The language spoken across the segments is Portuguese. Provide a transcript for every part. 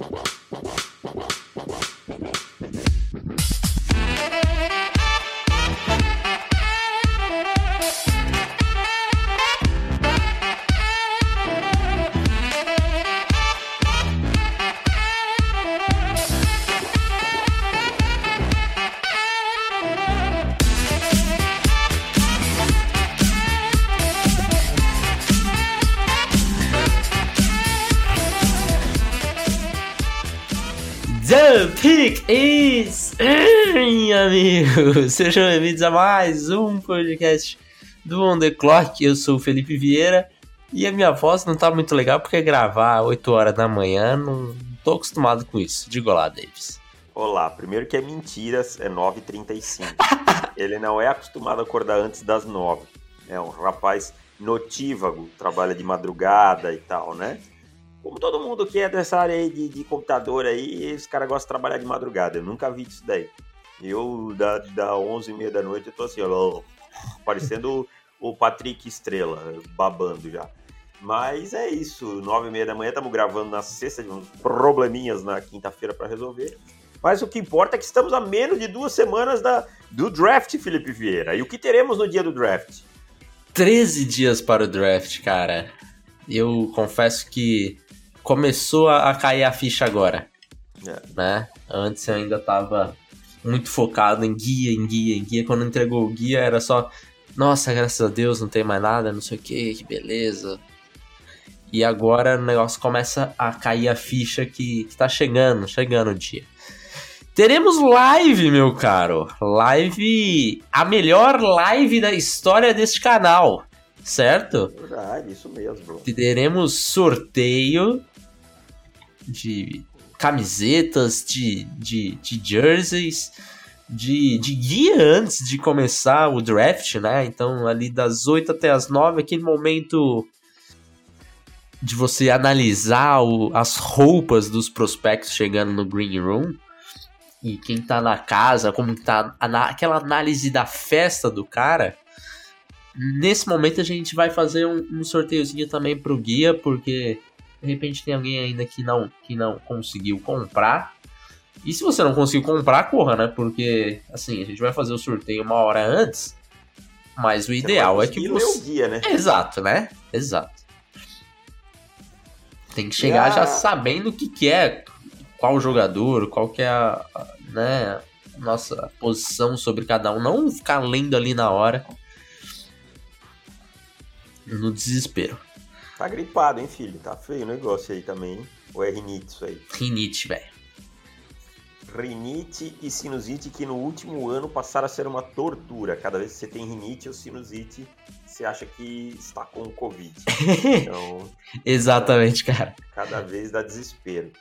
The amigos! Sejam bem-vindos a mais um podcast do On The Clock. Eu sou o Felipe Vieira e a minha voz não tá muito legal porque gravar 8 horas da manhã não tô acostumado com isso. Diga lá, Davis. Olá, primeiro que é mentiras, é 9h35. Ele não é acostumado a acordar antes das 9. É um rapaz notívago, trabalha de madrugada e tal, né? Como todo mundo que é dessa área aí de, de computador aí, os caras gostam de trabalhar de madrugada. Eu nunca vi isso daí. Eu, da, da 11 e meia da noite, eu tô assim, ó, parecendo o Patrick Estrela, babando já. Mas é isso, 9 e meia da manhã, estamos gravando na sexta, de uns probleminhas na quinta-feira para resolver. Mas o que importa é que estamos a menos de duas semanas da, do draft, Felipe Vieira. E o que teremos no dia do draft? 13 dias para o draft, cara. Eu confesso que começou a, cair a ficha agora. É. Né? Antes eu ainda tava muito focado em guia, em guia, em guia. Quando entregou o guia era só, nossa, graças a Deus não tem mais nada, não sei o que, que beleza. E agora o negócio começa a cair a ficha que, que tá chegando, chegando o dia. Teremos live, meu caro. Live, a melhor live da história deste canal, certo? Verdade, isso mesmo. Teremos sorteio de camisetas, de, de, de jerseys, de, de guia antes de começar o draft, né? Então, ali das 8 até as 9, aquele momento de você analisar o, as roupas dos prospectos chegando no green room e quem tá na casa, como tá aquela análise da festa do cara. Nesse momento a gente vai fazer um, um sorteiozinho também pro guia, porque de repente tem alguém ainda que não, que não conseguiu comprar. E se você não conseguiu comprar, corra, né? Porque, assim, a gente vai fazer o sorteio uma hora antes. Mas o ideal é que você. O dia, né? Exato, né? Exato. Tem que chegar já sabendo o que, que é, qual jogador, qual que é a, a né, nossa posição sobre cada um. Não ficar lendo ali na hora. No desespero. Tá gripado, hein, filho? Tá feio o negócio aí também, hein? Ou é rinite isso aí? Rinite, velho. Rinite e sinusite que no último ano passaram a ser uma tortura. Cada vez que você tem rinite ou sinusite, você acha que está com Covid. Então, Exatamente, cara. Cada vez dá desespero.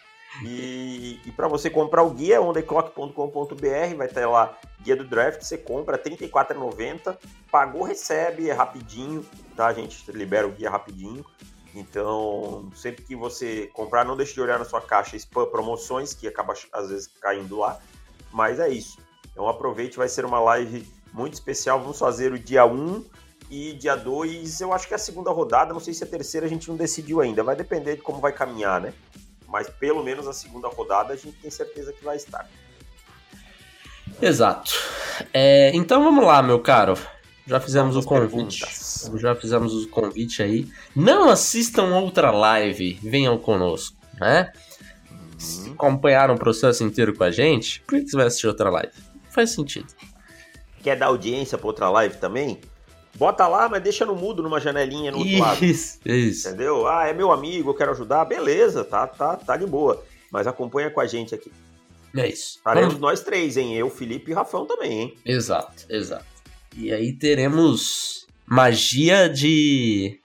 E, e para você comprar o guia, ondeclock.com.br, vai ter lá guia do draft, você compra R$ 34,90, pagou, recebe, é rapidinho, tá? A gente libera o guia rapidinho. Então, sempre que você comprar, não deixe de olhar na sua caixa spam promoções, que acaba às vezes caindo lá. Mas é isso. Então aproveite, vai ser uma live muito especial. Vamos fazer o dia 1 e dia 2, eu acho que é a segunda rodada, não sei se a terceira a gente não decidiu ainda, vai depender de como vai caminhar, né? mas pelo menos a segunda rodada a gente tem certeza que vai estar. Exato. É, então vamos lá, meu caro. Já fizemos o convite. Perguntas. Já fizemos o convite aí. Não assistam outra live, venham conosco, né? Uhum. Se acompanharam o processo inteiro com a gente, por que você vai assistir outra live? Faz sentido. Quer dar audiência para outra live também? Bota lá, mas deixa no mudo numa janelinha no outro isso, lado. Isso. Entendeu? Ah, é meu amigo, eu quero ajudar. Beleza, tá, tá, tá de boa. Mas acompanha com a gente aqui. É isso. Estaremos nós três, hein? Eu, Felipe e Rafão também, hein? Exato, exato. E aí teremos magia de.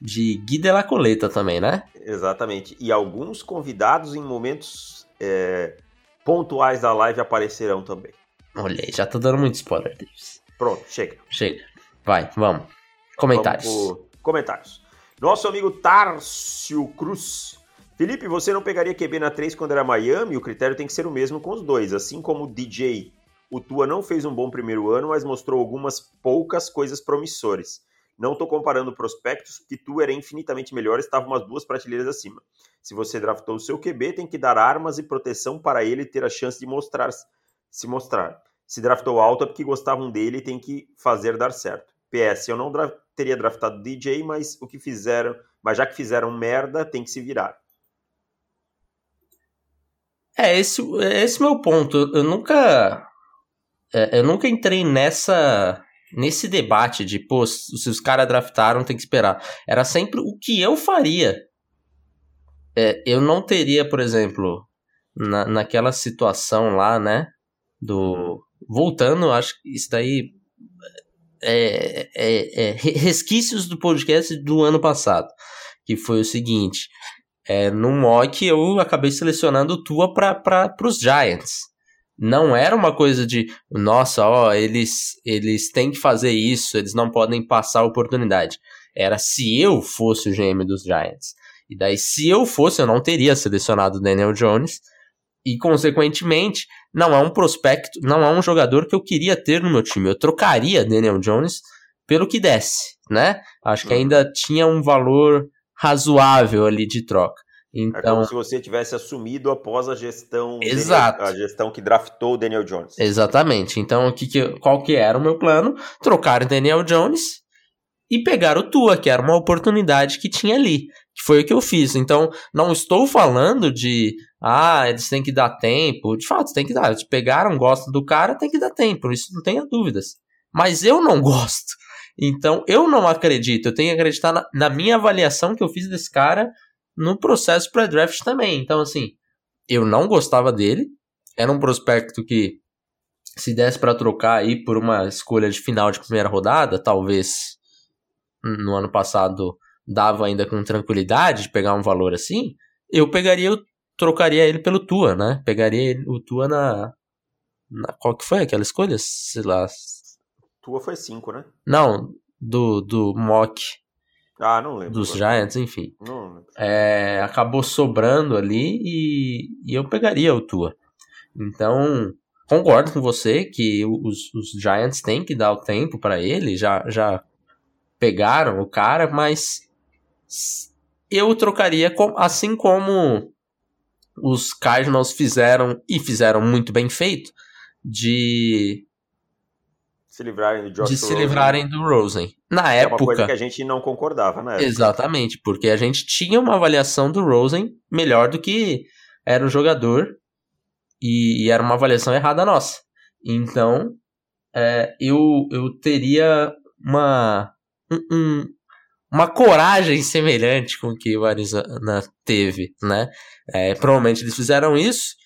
de Gui de la Coleta também, né? Exatamente. E alguns convidados em momentos é, pontuais da live aparecerão também. Olha aí, já tô dando muito spoiler, Davis. Pronto, chega. Chega. Vai, vamos. Comentários. Vamos comentários. Nosso amigo Tárcio Cruz. Felipe, você não pegaria QB na 3 quando era Miami? O critério tem que ser o mesmo com os dois. Assim como o DJ, o Tua não fez um bom primeiro ano, mas mostrou algumas poucas coisas promissoras. Não estou comparando prospectos, porque tu era infinitamente melhor, estava umas duas prateleiras acima. Se você draftou o seu QB, tem que dar armas e proteção para ele ter a chance de mostrar, se mostrar. Se draftou alto é porque gostavam dele e tem que fazer dar certo. PS, eu não dra teria draftado DJ, mas o que fizeram, mas já que fizeram merda, tem que se virar. É, esse, esse é meu ponto. Eu nunca. É, eu nunca entrei nessa. Nesse debate de, pô, se os caras draftaram, tem que esperar. Era sempre o que eu faria. É, eu não teria, por exemplo, na, naquela situação lá, né? Do. Voltando, acho que isso daí. É, é, é resquícios do podcast do ano passado. Que foi o seguinte: é, no mock eu acabei selecionando Tua para os Giants. Não era uma coisa de, nossa, ó, eles, eles têm que fazer isso, eles não podem passar a oportunidade. Era se eu fosse o GM dos Giants. E daí, se eu fosse, eu não teria selecionado Daniel Jones. E, consequentemente, não é um prospecto, não é um jogador que eu queria ter no meu time. Eu trocaria Daniel Jones pelo que desse, né? Acho que uhum. ainda tinha um valor razoável ali de troca. Então, é como então se você tivesse assumido após a gestão Exato. Daniel, a gestão que draftou o Daniel Jones. Exatamente. Então, o que, que, qual que era o meu plano? Trocar o Daniel Jones e pegar o Tua, que era uma oportunidade que tinha ali. Que foi o que eu fiz. Então, não estou falando de ah, eles têm que dar tempo. De fato, tem que dar. Eles pegaram, gostam do cara, tem que dar tempo. Isso não tenha dúvidas. Mas eu não gosto. Então, eu não acredito. Eu tenho que acreditar na, na minha avaliação que eu fiz desse cara no processo pré-draft também. Então, assim, eu não gostava dele. Era um prospecto que, se desse para trocar aí por uma escolha de final de primeira rodada, talvez no ano passado dava ainda com tranquilidade de pegar um valor assim, eu pegaria, eu trocaria ele pelo Tua, né? Pegaria o Tua na, na qual que foi aquela escolha? Sei lá. Tua foi 5, né? Não, do, do mock. Ah, não lembro. Dos Giants, enfim. Não lembro. É, acabou sobrando ali e, e eu pegaria o Tua. Então, concordo com você que os, os Giants têm que dar o tempo para ele, já, já pegaram o cara, mas eu trocaria com, assim como os Cardinals fizeram e fizeram muito bem feito de se livrarem do Josh de se livrarem do Rosen. Na é época. É uma coisa que a gente não concordava, né? Exatamente, porque a gente tinha uma avaliação do Rosen melhor do que era o jogador e, e era uma avaliação errada nossa. Então, é, eu, eu teria uma, um, uma coragem semelhante com que o Arizona teve, né? É, provavelmente eles fizeram isso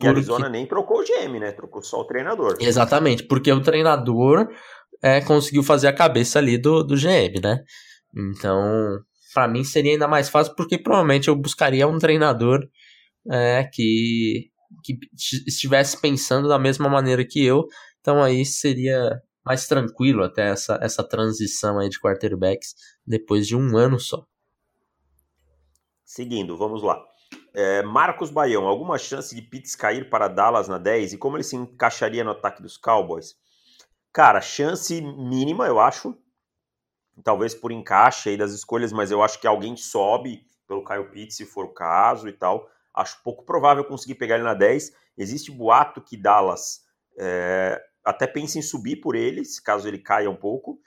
porque... E Arizona nem trocou o GM, né? Trocou só o treinador. Exatamente, porque o treinador é, conseguiu fazer a cabeça ali do, do GM, né? Então, para mim seria ainda mais fácil, porque provavelmente eu buscaria um treinador é, que, que estivesse pensando da mesma maneira que eu. Então aí seria mais tranquilo até essa, essa transição aí de quarterbacks depois de um ano só. Seguindo, vamos lá. É, Marcos Baião, alguma chance de Pitts cair para Dallas na 10 e como ele se encaixaria no ataque dos Cowboys? Cara, chance mínima, eu acho. Talvez por encaixe aí das escolhas, mas eu acho que alguém sobe pelo Kyle Pitts, se for o caso e tal. Acho pouco provável conseguir pegar ele na 10. Existe boato que Dallas é, até pensa em subir por ele, caso ele caia um pouco.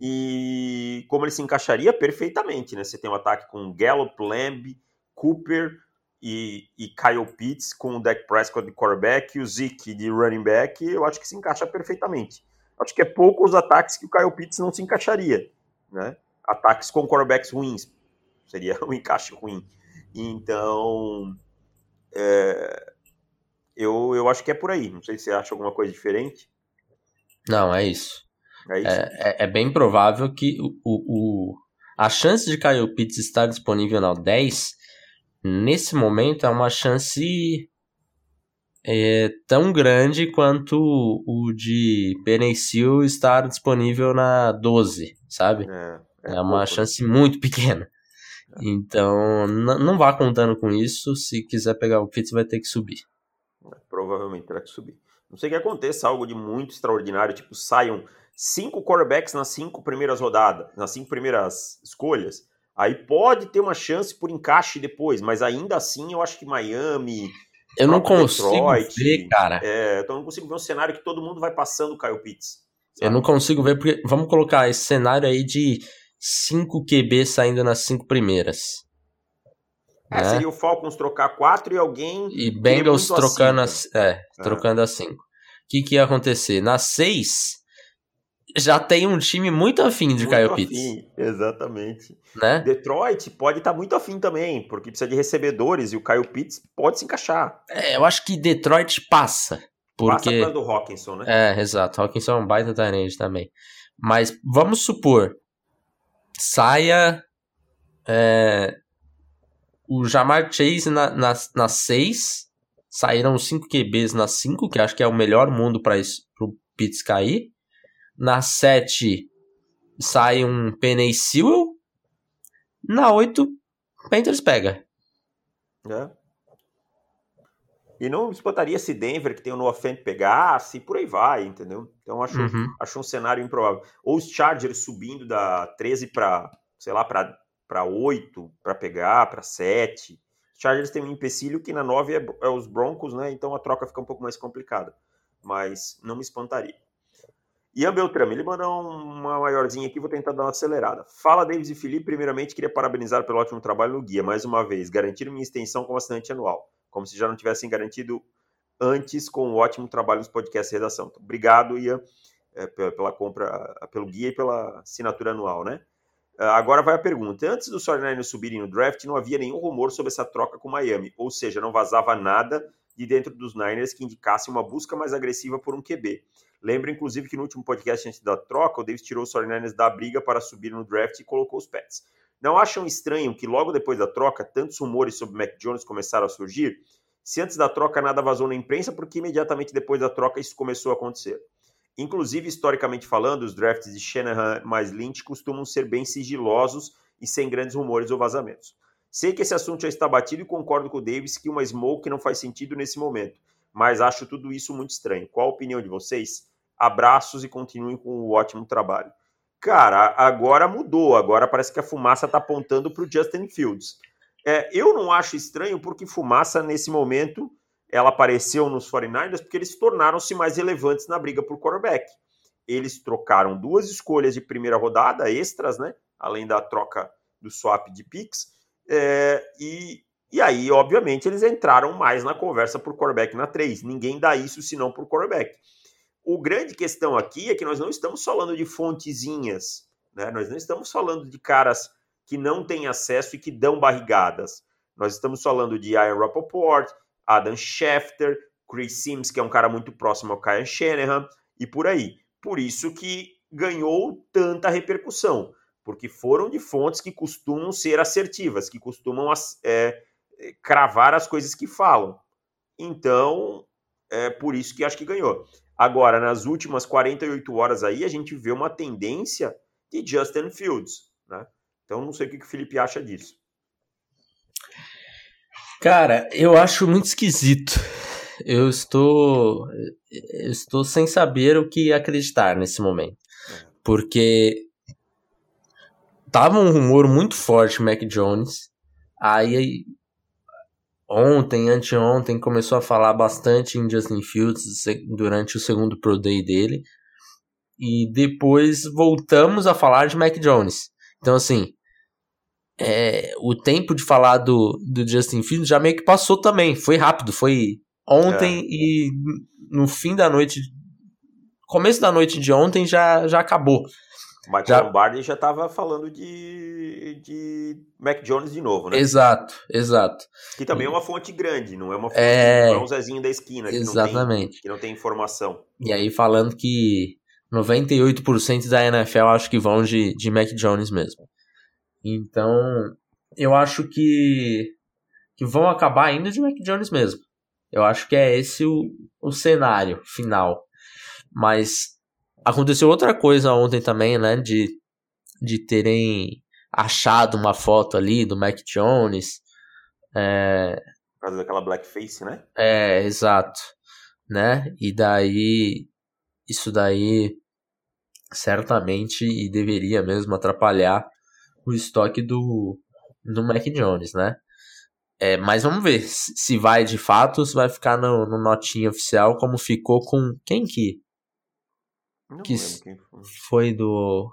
E como ele se encaixaria perfeitamente, né? Você tem um ataque com Gallup, Lamb, Cooper, e, e Kyle Pitts com o Dak Prescott de quarterback e o Zeke de running back, eu acho que se encaixa perfeitamente. Acho que é pouco os ataques que o Kyle Pitts não se encaixaria, né? Ataques com quarterbacks ruins, seria um encaixe ruim. Então, é, eu, eu acho que é por aí. Não sei se você acha alguma coisa diferente. Não, é isso. É, isso? é, é, é bem provável que o, o, a chance de Kyle Pitts estar disponível na 10 nesse momento é uma chance é, tão grande quanto o de Penicil estar disponível na 12, sabe? É, é, é uma pouco. chance muito pequena. Então, não vá contando com isso. Se quiser pegar o Pitts, vai ter que subir. É, provavelmente terá que subir. Não sei que aconteça algo de muito extraordinário, tipo saiam cinco quarterbacks nas cinco primeiras rodadas, nas cinco primeiras escolhas, aí pode ter uma chance por encaixe depois, mas ainda assim eu acho que Miami. Eu não consigo Detroit, ver, cara. É, eu não consigo ver um cenário que todo mundo vai passando o Kyle Pitts. Sabe? Eu não consigo ver, porque vamos colocar esse cenário aí de cinco QB saindo nas cinco primeiras. É, né? seria o Falcons trocar quatro e alguém. E Bengals trocando, a, é, é, trocando a cinco. O que, que ia acontecer? Na seis, já tem um time muito afim de muito Kyle Pitts. Afim, exatamente. Né? Detroit pode estar tá muito afim também, porque precisa de recebedores e o Kyle Pitts pode se encaixar. É, eu acho que Detroit passa. Porque... Passa do Hawkinson, né? É, exato. Hawkinson é um baita Tyrande também. Mas vamos supor, saia é, o Jamar Chase na 6, na, na seis, saíram cinco QBs na 5, que acho que é o melhor mundo para o Pitts cair. Na 7 sai um Penny Sewell. Na 8, Panthers pega. É. E não espantaria se Denver, que tem o Noah Fent, pegasse, e por aí vai, entendeu? Então acho, uhum. acho um cenário improvável. Ou os Chargers subindo da 13 para, sei lá, para 8, para pegar, para 7. Os Chargers tem um empecilho que na 9 é, é os Broncos, né? Então a troca fica um pouco mais complicada. Mas não me espantaria. Ian Beltrame, ele mandou uma maiorzinha aqui, vou tentar dar uma acelerada. Fala, Davis e Felipe. Primeiramente, queria parabenizar pelo ótimo trabalho no guia, mais uma vez. Garantir minha extensão como assinante anual, como se já não tivessem garantido antes com o ótimo trabalho nos podcasts redação. Então, obrigado, Ian, é, pela compra, pelo guia e pela assinatura anual, né? Ah, agora vai a pergunta. Antes dos 49ers subirem no draft, não havia nenhum rumor sobre essa troca com Miami, ou seja, não vazava nada de dentro dos Niners que indicasse uma busca mais agressiva por um QB. Lembro, inclusive, que no último podcast antes da troca, o Davis tirou os 49ers da briga para subir no draft e colocou os Pets. Não acham estranho que logo depois da troca, tantos rumores sobre Mac Jones começaram a surgir? Se antes da troca nada vazou na imprensa, porque imediatamente depois da troca isso começou a acontecer? Inclusive, historicamente falando, os drafts de Shanahan mais Lynch costumam ser bem sigilosos e sem grandes rumores ou vazamentos. Sei que esse assunto já está batido e concordo com o Davis que uma smoke não faz sentido nesse momento, mas acho tudo isso muito estranho. Qual a opinião de vocês? Abraços e continuem com o ótimo trabalho. Cara, agora mudou. Agora parece que a fumaça está apontando para o Justin Fields. É, eu não acho estranho porque fumaça, nesse momento, ela apareceu nos 49ers porque eles tornaram-se mais relevantes na briga por quarterback. Eles trocaram duas escolhas de primeira rodada, extras, né? Além da troca do swap de picks. É, e, e aí, obviamente, eles entraram mais na conversa por quarterback na 3. Ninguém dá isso senão por quarterback. O grande questão aqui é que nós não estamos falando de fontezinhas, né? Nós não estamos falando de caras que não têm acesso e que dão barrigadas. Nós estamos falando de Ian Rappaport, Adam Schefter, Chris Sims, que é um cara muito próximo ao Kyle Shanahan, e por aí. Por isso que ganhou tanta repercussão, porque foram de fontes que costumam ser assertivas, que costumam é, cravar as coisas que falam. Então, é por isso que acho que ganhou. Agora, nas últimas 48 horas aí, a gente vê uma tendência de Justin Fields, né? Então, não sei o que o Felipe acha disso. Cara, eu acho muito esquisito. Eu estou, eu estou sem saber o que acreditar nesse momento. Porque tava um rumor muito forte Mac Jones. Aí ontem, anteontem, começou a falar bastante em Justin Fields durante o segundo Pro Day dele. E depois voltamos a falar de Mac Jones. Então, assim, é, o tempo de falar do, do Justin Fields já meio que passou também. Foi rápido, foi ontem é. e no fim da noite, começo da noite de ontem já, já acabou. Michael já... Lombardi já estava falando de, de Mac Jones de novo, né? Exato, exato. Que também é uma fonte grande, não é uma fonte, é... não é um Zezinho da esquina que Exatamente. Não tem, que não tem informação. E aí falando que 98% da NFL acho que vão de, de Mac Jones mesmo. Então, eu acho que, que vão acabar indo de Mac Jones mesmo. Eu acho que é esse o, o cenário final. Mas Aconteceu outra coisa ontem também, né? De, de terem achado uma foto ali do Mac Jones. É... Por causa daquela blackface, né? É, exato. Né? E daí. Isso daí certamente e deveria mesmo atrapalhar o estoque do, do Mac Jones, né? É, mas vamos ver se vai de fato, se vai ficar no, no notinha oficial, como ficou com quem que? Não que foi. foi do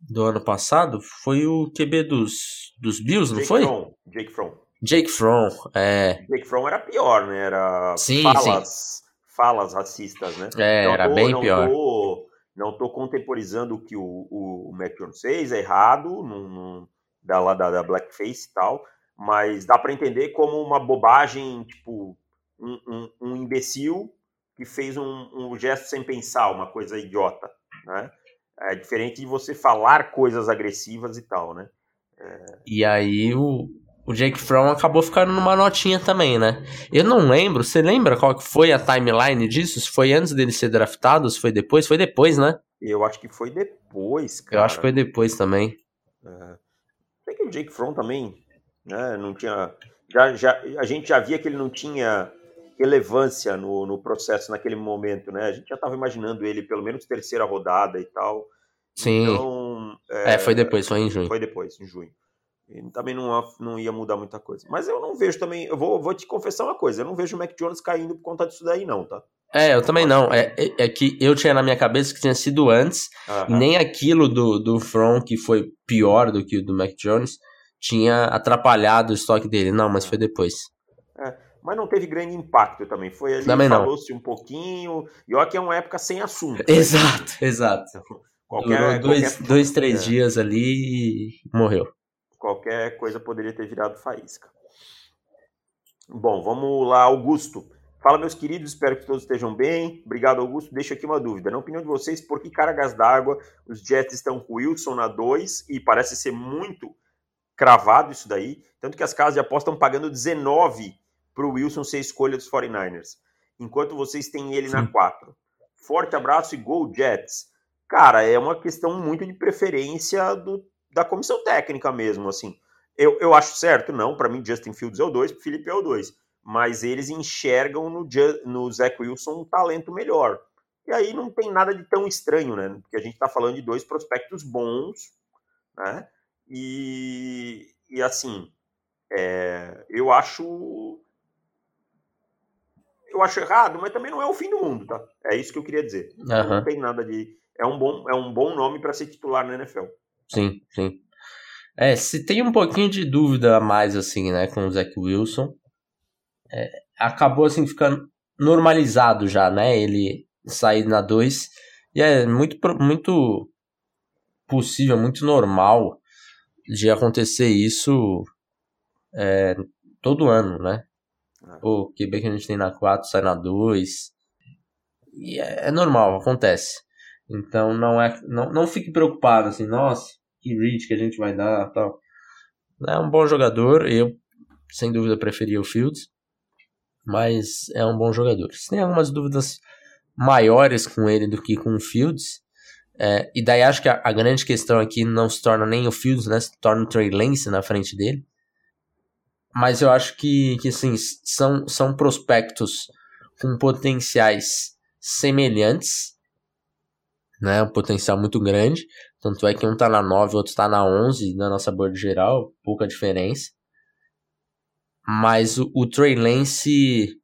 do ano passado? Foi o QB dos, dos Bills, não Jake foi? Fromm, Jake Fromm. Jake Fromm, é. Jake Fromm era pior, né? Era Sim, falas, falas racistas, né? É, Não era tô- bem não pior. Tô, não tô contemporizando o que o, o, o Mac Jones fez, é errado, não, não- da, lá da, da Blackface e tal, mas dá pra entender como uma bobagem, tipo, um, um, um imbecil que fez um, um gesto sem pensar, uma coisa idiota, né? É diferente de você falar coisas agressivas e tal, né? E aí o, o Jake Fromm acabou ficando numa notinha também, né? Eu não lembro, você lembra qual que foi a timeline disso? Se foi antes dele ser draftado, se foi depois? Foi depois, né? Eu acho que foi depois, cara. Eu acho que foi depois também. Sei que o Jake Fromm também, né, não tinha... Já, já, a gente já via que ele não tinha relevância no, no processo naquele momento, né? A gente já estava imaginando ele pelo menos terceira rodada e tal. Sim. Então, É, foi depois, foi em junho. foi depois, em junho. E também não, não ia mudar muita coisa. Mas eu não vejo também, eu vou, vou te confessar uma coisa, eu não vejo o Mac Jones caindo por conta disso daí não, tá? É, eu também não. É, é, é que eu tinha na minha cabeça que tinha sido antes, Aham. nem aquilo do, do From, que foi pior do que o do Mac Jones, tinha atrapalhado o estoque dele. Não, mas foi depois. Mas não teve grande impacto também. Foi ali, falou-se um pouquinho. E olha que é uma época sem assunto. Exato, exato. Qualquer, Durou dois, qualquer- dois três é. dias ali e morreu. qualquer coisa poderia ter virado faísca. Bom, vamos lá, Augusto. Fala, meus queridos, espero que todos estejam bem. Obrigado, Augusto. Deixa aqui uma dúvida. Na opinião de vocês, por que cargas d'água os Jets estão com o Wilson na 2 e parece ser muito cravado isso daí? Tanto que as casas de aposta estão pagando 19 para o Wilson ser escolha dos 49ers, enquanto vocês têm ele na Sim. 4. Forte abraço e Go Jets. Cara, é uma questão muito de preferência do, da comissão técnica mesmo, assim. Eu, eu acho certo? Não, para mim Justin Fields é o 2, Felipe é o 2. Mas eles enxergam no, no Zach Wilson um talento melhor. E aí não tem nada de tão estranho, né? Porque a gente tá falando de dois prospectos bons, né? E, e assim, é, eu acho. Eu acho errado, mas também não é o fim do mundo, tá? É isso que eu queria dizer. Aham. Não tem nada de. É um bom, é um bom nome para ser titular na NFL. Sim, sim. É, se tem um pouquinho de dúvida a mais, assim, né, com o Zach Wilson, é, acabou, assim, ficando normalizado já, né, ele sair na 2, e é muito, muito possível, muito normal de acontecer isso é, todo ano, né. O QB que a gente tem na 4 sai na 2, e é, é normal, acontece. Então não é, não, não fique preocupado, assim, nossa, que reach que a gente vai dar tal. É um bom jogador, eu sem dúvida preferia o Fields, mas é um bom jogador. Se tem algumas dúvidas maiores com ele do que com o Fields, é, e daí acho que a, a grande questão aqui não se torna nem o Fields, né, se torna o Trey Lance na frente dele, mas eu acho que, que assim, são, são prospectos com potenciais semelhantes, né, um potencial muito grande, tanto é que um tá na 9, o outro tá na 11 na nossa board geral, pouca diferença. Mas o, o Trey Lance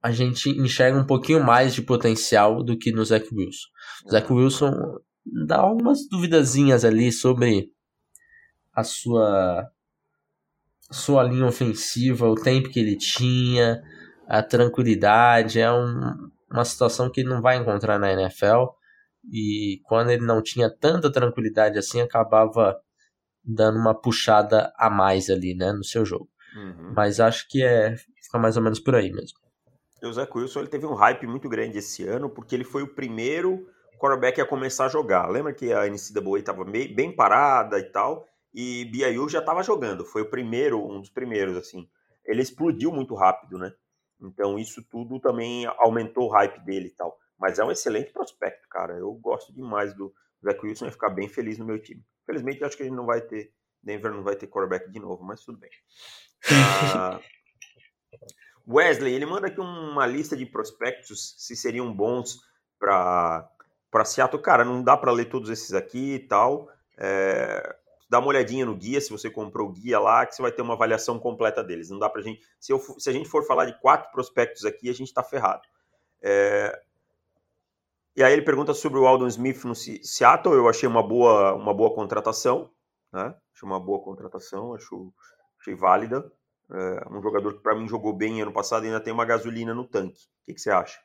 a gente enxerga um pouquinho mais de potencial do que no Zach Wilson. O Zach Wilson dá algumas duvidazinhas ali sobre a sua sua linha ofensiva, o tempo que ele tinha, a tranquilidade, é um, uma situação que ele não vai encontrar na NFL e quando ele não tinha tanta tranquilidade assim, acabava dando uma puxada a mais ali, né, no seu jogo. Uhum. Mas acho que é fica mais ou menos por aí mesmo. O Zach Wilson ele teve um hype muito grande esse ano, porque ele foi o primeiro quarterback a começar a jogar. Lembra que a NCAA estava bem parada e tal, e BYU já estava jogando. Foi o primeiro, um dos primeiros, assim. Ele explodiu muito rápido, né? Então isso tudo também aumentou o hype dele e tal. Mas é um excelente prospecto, cara. Eu gosto demais do Zach Wilson e ficar bem feliz no meu time. Felizmente, acho que gente não vai ter, Denver não vai ter quarterback de novo, mas tudo bem. Ah, Wesley, ele manda aqui uma lista de prospectos, se seriam bons para para Seattle, cara, não dá para ler todos esses aqui e tal. É, dá uma olhadinha no guia, se você comprou o guia lá, que você vai ter uma avaliação completa deles. Não dá pra gente. Se, eu, se a gente for falar de quatro prospectos aqui, a gente tá ferrado. É, e aí ele pergunta sobre o Aldon Smith no Seattle. Eu achei uma boa, uma boa contratação, né? Achei uma boa contratação, acho, achei válida. É um jogador que para mim jogou bem ano passado e ainda tem uma gasolina no tanque. O que, que você acha?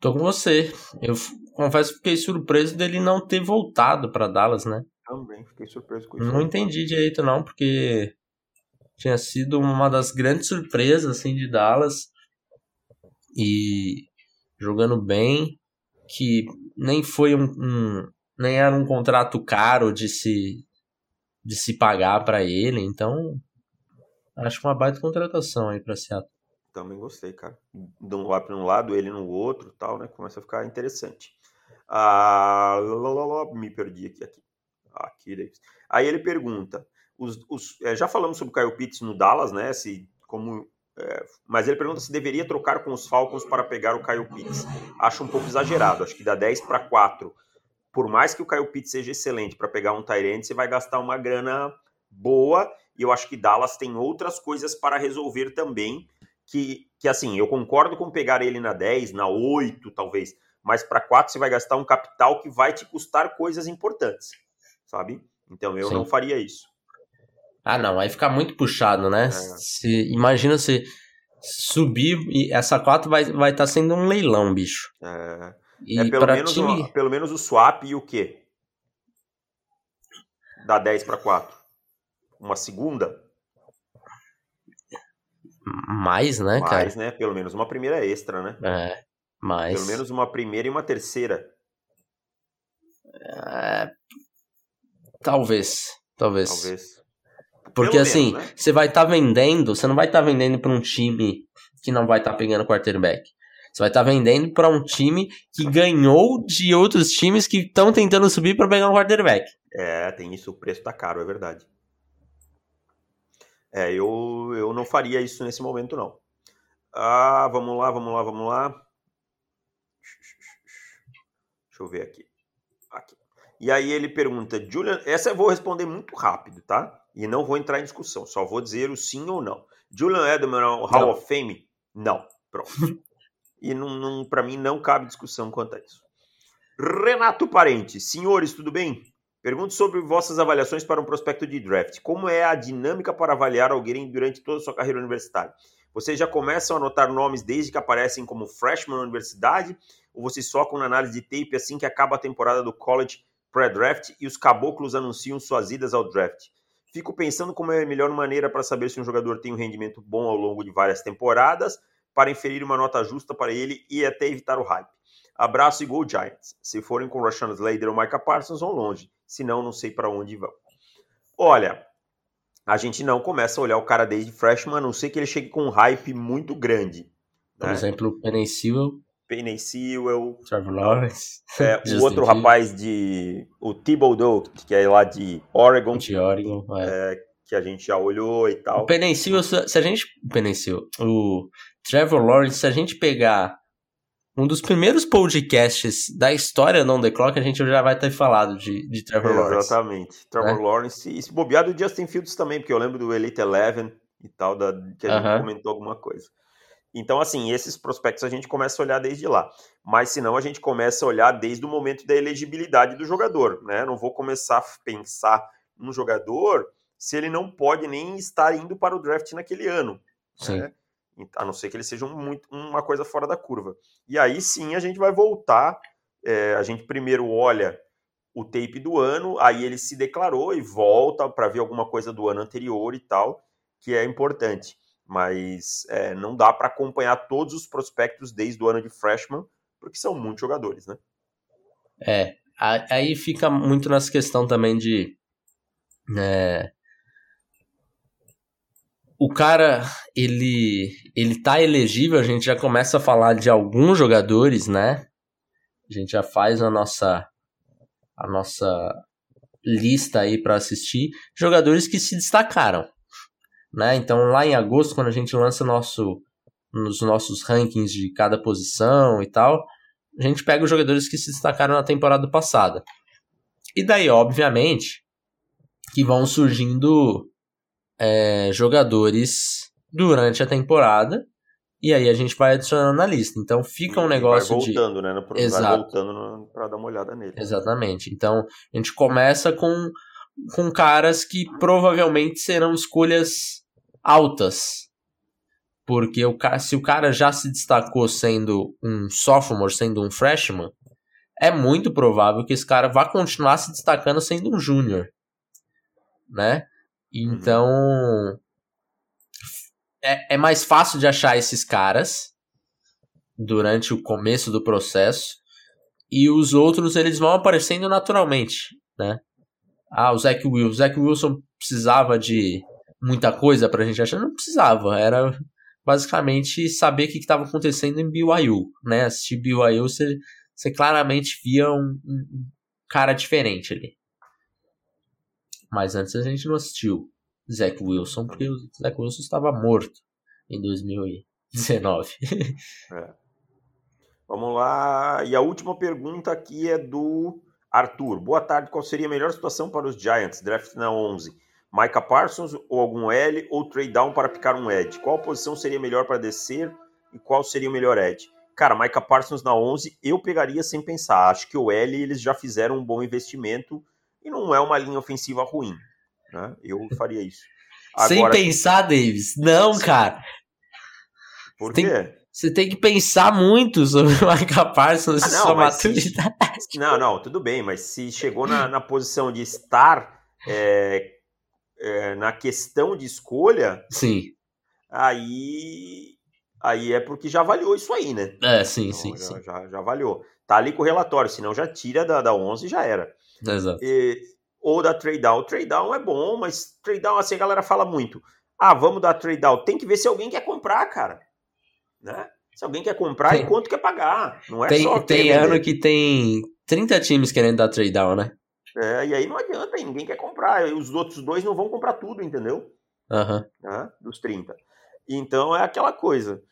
Tô com você. Eu confesso que fiquei surpreso dele não ter voltado para Dallas, né? Também fiquei surpreso com isso. Não entendi direito não, porque tinha sido uma das grandes surpresas assim de Dallas e jogando bem, que nem foi um, um nem era um contrato caro de se de se pagar para ele, então acho uma baita contratação aí para Seattle. Também gostei, cara. De um lado para um lado, ele no outro, tal, né? Começa a ficar interessante. Ah, me perdi aqui, aqui. Aqui, Aí ele pergunta, os, os, é, já falamos sobre o Kyle Pitts no Dallas, né? Se, como, é, mas ele pergunta se deveria trocar com os Falcons para pegar o Kyle Pitts. Acho um pouco exagerado, acho que dá 10 para 4. Por mais que o Kyle Pitts seja excelente para pegar um Tyrant, você vai gastar uma grana boa, e eu acho que Dallas tem outras coisas para resolver também, que, que assim, eu concordo com pegar ele na 10, na 8, talvez, mas para 4 você vai gastar um capital que vai te custar coisas importantes, sabe? Então eu Sim. não faria isso. Ah, não, aí fica muito puxado, né? É. Se, imagina se subir e essa 4 vai estar vai tá sendo um leilão, bicho. É, e é pelo, menos time... o, pelo menos o swap e o quê? Da 10 para 4. Uma segunda? Mais, né, mais, cara? Mais, né? Pelo menos uma primeira extra, né? É, mais. Pelo menos uma primeira e uma terceira. É... Talvez, talvez. Talvez. Porque Pelo assim, menos, né? você vai estar tá vendendo, você não vai estar tá vendendo para um time que não vai estar tá pegando quarterback. Você vai estar tá vendendo para um time que ganhou de outros times que estão tentando subir para pegar um quarterback. É, tem isso, o preço tá caro, é verdade. É, eu, eu não faria isso nesse momento, não. Ah, vamos lá, vamos lá, vamos lá. Deixa eu ver aqui. aqui. E aí ele pergunta, Julian, essa eu vou responder muito rápido, tá? E não vou entrar em discussão, só vou dizer o sim ou não. Julian Edelman Hall não. of Fame? Não. Pronto. e não, não para mim não cabe discussão quanto a isso. Renato Parente, senhores, tudo bem? Pergunto sobre vossas avaliações para um prospecto de draft. Como é a dinâmica para avaliar alguém durante toda a sua carreira universitária? Vocês já começam a anotar nomes desde que aparecem como freshman na universidade? Ou vocês focam na análise de tape assim que acaba a temporada do college pré-draft e os caboclos anunciam suas idas ao draft? Fico pensando como é a melhor maneira para saber se um jogador tem um rendimento bom ao longo de várias temporadas, para inferir uma nota justa para ele e até evitar o hype. Abraço e Go Giants. Se forem com Rashawn Slater ou Micah Parsons, vão longe. Se não, não sei para onde vão. Olha, a gente não começa a olhar o cara desde freshman, a não ser que ele chegue com um hype muito grande. Por né? exemplo, Penny Sewell. Penny Sewell. Trevor Lawrence. É, o outro rapaz de... O Thibodeau, que é lá de Oregon. De Oregon, é. é que a gente já olhou e tal. O Sewell, se a gente... O Sewell, o Trevor Lawrence, se a gente pegar um dos primeiros podcasts da história não The Clock, a gente já vai ter falado de, de Trevor é, Lawrence. Exatamente. Trevor né? Lawrence. E se bobear do Justin Fields também, porque eu lembro do Elite Eleven e tal, da, que a uh -huh. gente comentou alguma coisa. Então, assim, esses prospectos a gente começa a olhar desde lá. Mas se não, a gente começa a olhar desde o momento da elegibilidade do jogador, né? Não vou começar a pensar num jogador se ele não pode nem estar indo para o draft naquele ano. Sim. Né? a não ser que eles sejam muito, uma coisa fora da curva. E aí sim a gente vai voltar. É, a gente primeiro olha o tape do ano, aí ele se declarou e volta para ver alguma coisa do ano anterior e tal, que é importante. Mas é, não dá para acompanhar todos os prospectos desde o ano de freshman, porque são muitos jogadores, né? É, aí fica muito nessa questão também de é, o cara, ele, ele tá elegível, a gente já começa a falar de alguns jogadores, né? A gente já faz a nossa a nossa lista aí para assistir, jogadores que se destacaram, né? Então lá em agosto, quando a gente lança nosso nos nossos rankings de cada posição e tal, a gente pega os jogadores que se destacaram na temporada passada. E daí, obviamente, que vão surgindo é, jogadores durante a temporada e aí a gente vai adicionando na lista. Então fica um negócio vai voltando, de... né? No, Exato. Vai voltando para dar uma olhada nele. Exatamente. Então a gente começa com, com caras que provavelmente serão escolhas altas. Porque o, se o cara já se destacou sendo um sophomore, sendo um freshman, é muito provável que esse cara vá continuar se destacando sendo um júnior. Né? Então, é, é mais fácil de achar esses caras durante o começo do processo e os outros eles vão aparecendo naturalmente, né? Ah, o Zach Wilson, o Zach Wilson precisava de muita coisa pra gente achar, não precisava, era basicamente saber o que estava acontecendo em BYU, né? Assistir BYU, você, você claramente via um, um cara diferente ali. Mas antes a gente não assistiu. Zach Wilson, porque o Zach Wilson estava morto em 2019. é. Vamos lá. E a última pergunta aqui é do Arthur. Boa tarde. Qual seria a melhor situação para os Giants? Draft na 11. Micah Parsons ou algum L ou trade down para picar um edge? Qual posição seria melhor para descer e qual seria o melhor edge? Cara, Micah Parsons na 11 eu pegaria sem pensar. Acho que o L eles já fizeram um bom investimento e não é uma linha ofensiva ruim. Né? Eu faria isso. Agora, Sem pensar, Davis. Não, cara. Por quê? Tem, você tem que pensar muito sobre o Micah Parsons ah, não, sua maturidade. Se, não, não, tudo bem, mas se chegou na, na posição de estar é, é, na questão de escolha, sim. aí aí é porque já avaliou isso aí, né? É, sim, então, sim, já, sim. Já, já avaliou. Tá ali com o relatório, senão já tira da, da 11 e já era. Exato. E, ou da trade down. Trade down é bom, mas trade down, assim, a galera fala muito. Ah, vamos dar trade down. Tem que ver se alguém quer comprar, cara. Né? Se alguém quer comprar tem, e quanto quer pagar. Não é tem, só Tem ano que tem 30 times querendo dar trade down, né? É, e aí não adianta, aí ninguém quer comprar. E os outros dois não vão comprar tudo, entendeu? Uhum. Né? Dos 30. Então é aquela coisa.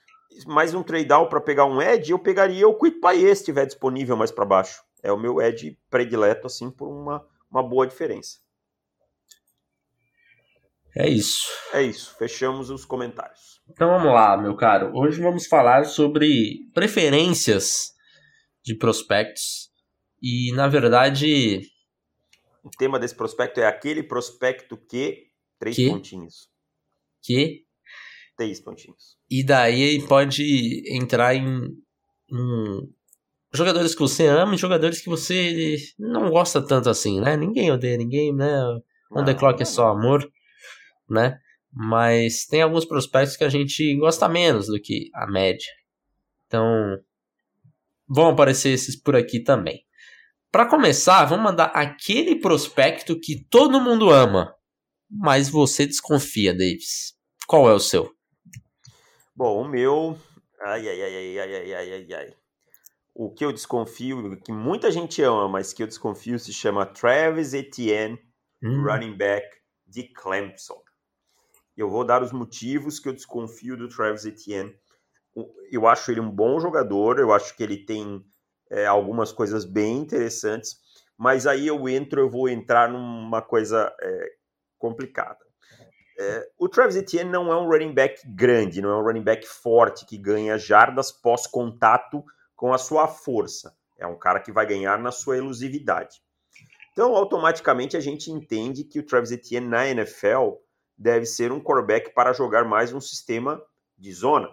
Mais um trade down para pegar um edge, eu pegaria o Quit Pay se estiver disponível mais para baixo. É o meu edge predileto, assim, por uma uma boa diferença. É isso. É isso. Fechamos os comentários. Então vamos lá, meu caro. Hoje vamos falar sobre preferências de prospectos. E na verdade. O tema desse prospecto é aquele prospecto que. Três que, pontinhos. Que. Três pontinhos. E daí pode entrar em, em jogadores que você ama e jogadores que você não gosta tanto assim, né? Ninguém odeia ninguém, né? On the clock é só amor, né? Mas tem alguns prospectos que a gente gosta menos do que a média. Então, vão aparecer esses por aqui também. Para começar, vamos mandar aquele prospecto que todo mundo ama, mas você desconfia, Davis. Qual é o seu? Bom, o meu. Ai, ai, ai, ai, ai, ai, ai, ai o que eu desconfio, que muita gente ama, mas que eu desconfio, se chama Travis Etienne, hum. running back de Clemson. Eu vou dar os motivos que eu desconfio do Travis Etienne. Eu acho ele um bom jogador, eu acho que ele tem é, algumas coisas bem interessantes, mas aí eu entro, eu vou entrar numa coisa é, complicada. É, o Travis Etienne não é um running back grande, não é um running back forte que ganha jardas pós-contato com a sua força. É um cara que vai ganhar na sua elusividade. Então, automaticamente, a gente entende que o Travis Etienne na NFL deve ser um quarterback para jogar mais um sistema de zona.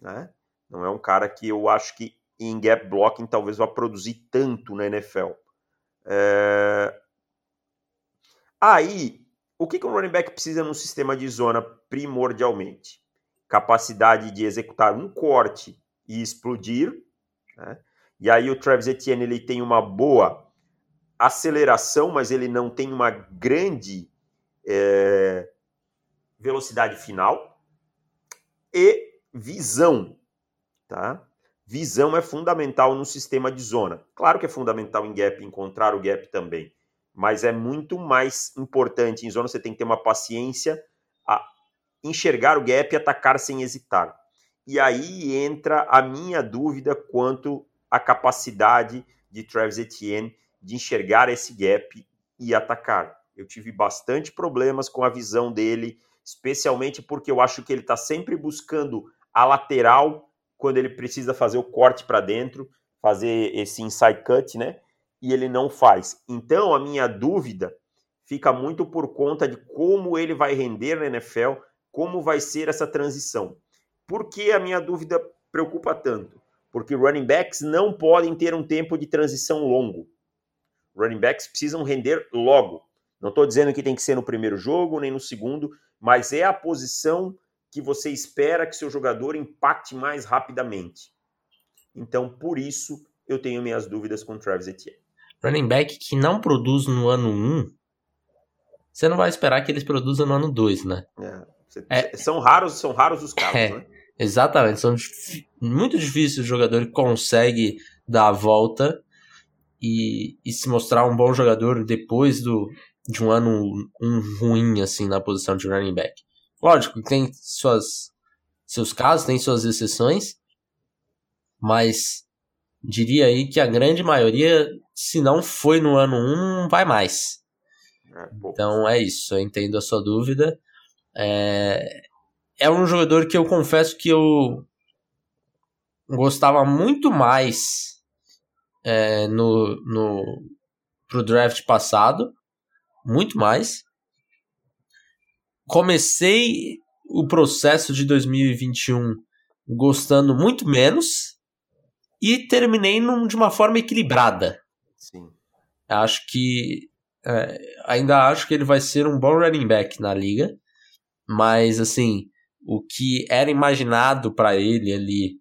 Né? Não é um cara que eu acho que em gap blocking talvez vá produzir tanto na NFL. É... Aí, o que, que um running back precisa num sistema de zona primordialmente? Capacidade de executar um corte e explodir, né? E aí o Travis Etienne ele tem uma boa aceleração, mas ele não tem uma grande é, velocidade final e visão, tá? Visão é fundamental no sistema de zona. Claro que é fundamental em gap encontrar o gap também, mas é muito mais importante em zona você tem que ter uma paciência a enxergar o gap e atacar sem hesitar. E aí entra a minha dúvida quanto a capacidade de Travis Etienne de enxergar esse gap e atacar. Eu tive bastante problemas com a visão dele, especialmente porque eu acho que ele está sempre buscando a lateral quando ele precisa fazer o corte para dentro, fazer esse inside cut, né? E ele não faz. Então, a minha dúvida fica muito por conta de como ele vai render na NFL, como vai ser essa transição. Por que a minha dúvida preocupa tanto? Porque running backs não podem ter um tempo de transição longo. Running backs precisam render logo. Não estou dizendo que tem que ser no primeiro jogo, nem no segundo, mas é a posição que você espera que seu jogador impacte mais rapidamente. Então, por isso, eu tenho minhas dúvidas com o Travis Etienne. Running back que não produz no ano 1, você não vai esperar que eles produzam no ano 2, né? É, você, é, são raros, são raros os casos, é, né? Exatamente, são muito difíceis o jogador que consegue dar a volta e, e se mostrar um bom jogador depois do, de um ano um ruim assim na posição de running back. Lógico, tem suas, seus casos, tem suas exceções, mas diria aí que a grande maioria, se não foi no ano 1, não vai mais. É, então é isso, eu entendo a sua dúvida. É, é um jogador que eu confesso que eu gostava muito mais é, no, no pro draft passado, muito mais comecei o processo de 2021 gostando muito menos e terminei num, de uma forma equilibrada. Sim. Acho que é, ainda acho que ele vai ser um bom running back na liga, mas assim, o que era imaginado para ele ali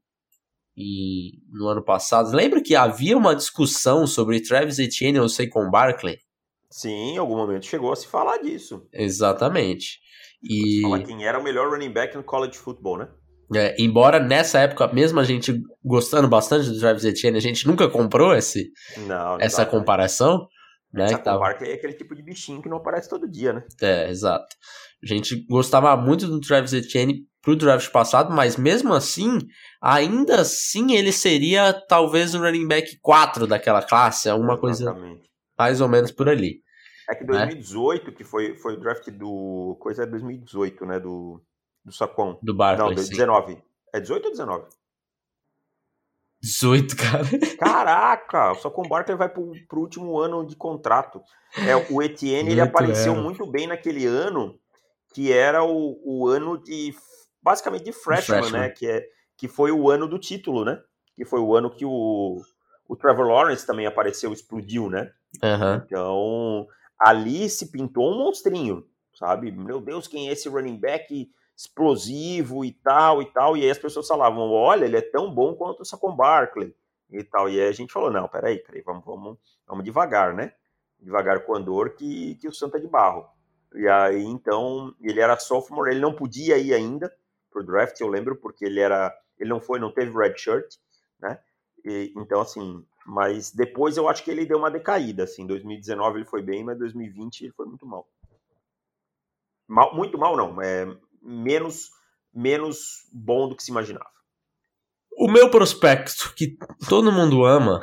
e, no ano passado, lembra que havia uma discussão sobre Travis Etienne ou Saquon Barkley? Sim, em algum momento chegou a se falar disso. Exatamente. E... Falar quem era o melhor running back no college football, né? É, embora nessa época, mesmo a gente gostando bastante do Travis Etienne, a gente nunca comprou esse, não, não essa comparação. Né, essa tava... é aquele tipo de bichinho que não aparece todo dia, né? É, exato. A gente gostava muito do Travis Etienne pro draft passado, mas mesmo assim, ainda assim ele seria talvez o running back 4 daquela classe, alguma Exatamente. coisa mais ou menos por ali. É que 2018, né? que foi, foi o draft do. Coisa é 2018, né? Do, do Sacon. Do Barclays. Não, 19. Sim. É 18 ou 19? 18, cara. Caraca, o Sacon Barkley vai pro, pro último ano de contrato. É, o Etienne ele apareceu era. muito bem naquele ano, que era o, o ano de. Basicamente de freshman, freshman, né? Que, é, que foi o ano do título, né? Que foi o ano que o, o Trevor Lawrence também apareceu, explodiu, né? Uhum. Então, ali se pintou um monstrinho, sabe? Meu Deus, quem é esse running back explosivo e tal e tal? E aí as pessoas falavam, olha, ele é tão bom quanto o Saquon Barkley e tal. E aí a gente falou, não, peraí, peraí, vamos, vamos, vamos devagar, né? Devagar com a dor que, que o Santa é de Barro. E aí, então, ele era sophomore, ele não podia ir ainda pro draft, eu lembro, porque ele era, ele não foi, não teve red shirt, né? E, então, assim, mas depois eu acho que ele deu uma decaída, assim. 2019 ele foi bem, mas 2020 ele foi muito mal. mal muito mal não, é menos menos bom do que se imaginava. O meu prospecto, que todo mundo ama,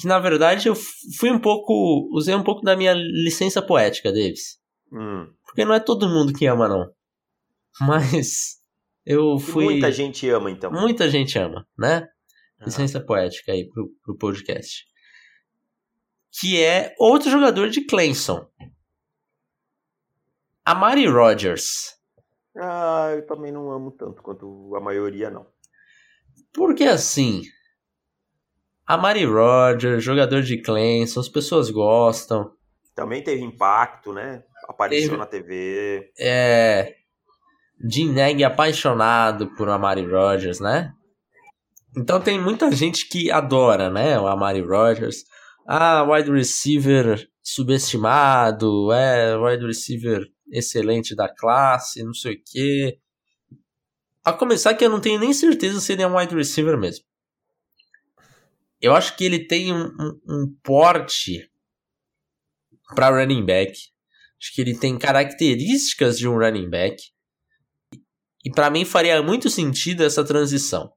que na verdade eu fui um pouco, usei um pouco da minha licença poética, Davis. Hum. Porque não é todo mundo que ama, não. Mas eu fui. E muita gente ama, então. Muita gente ama, né? Licença poética aí pro, pro podcast. Que é outro jogador de Clemson. Amari Rogers. Ah, eu também não amo tanto quanto a maioria, não. Porque assim. Amari Rogers, jogador de Clemson, as pessoas gostam. Também teve impacto, né? Apareceu teve... na TV. É. Jim Neg apaixonado por Amari Rogers, né? Então tem muita gente que adora, né? O Amari Rogers. Ah, wide receiver subestimado, é wide receiver excelente da classe, não sei o quê. A começar que eu não tenho nem certeza se ele é um wide receiver mesmo. Eu acho que ele tem um, um, um porte para running back. Acho que ele tem características de um running back. E para mim faria muito sentido essa transição.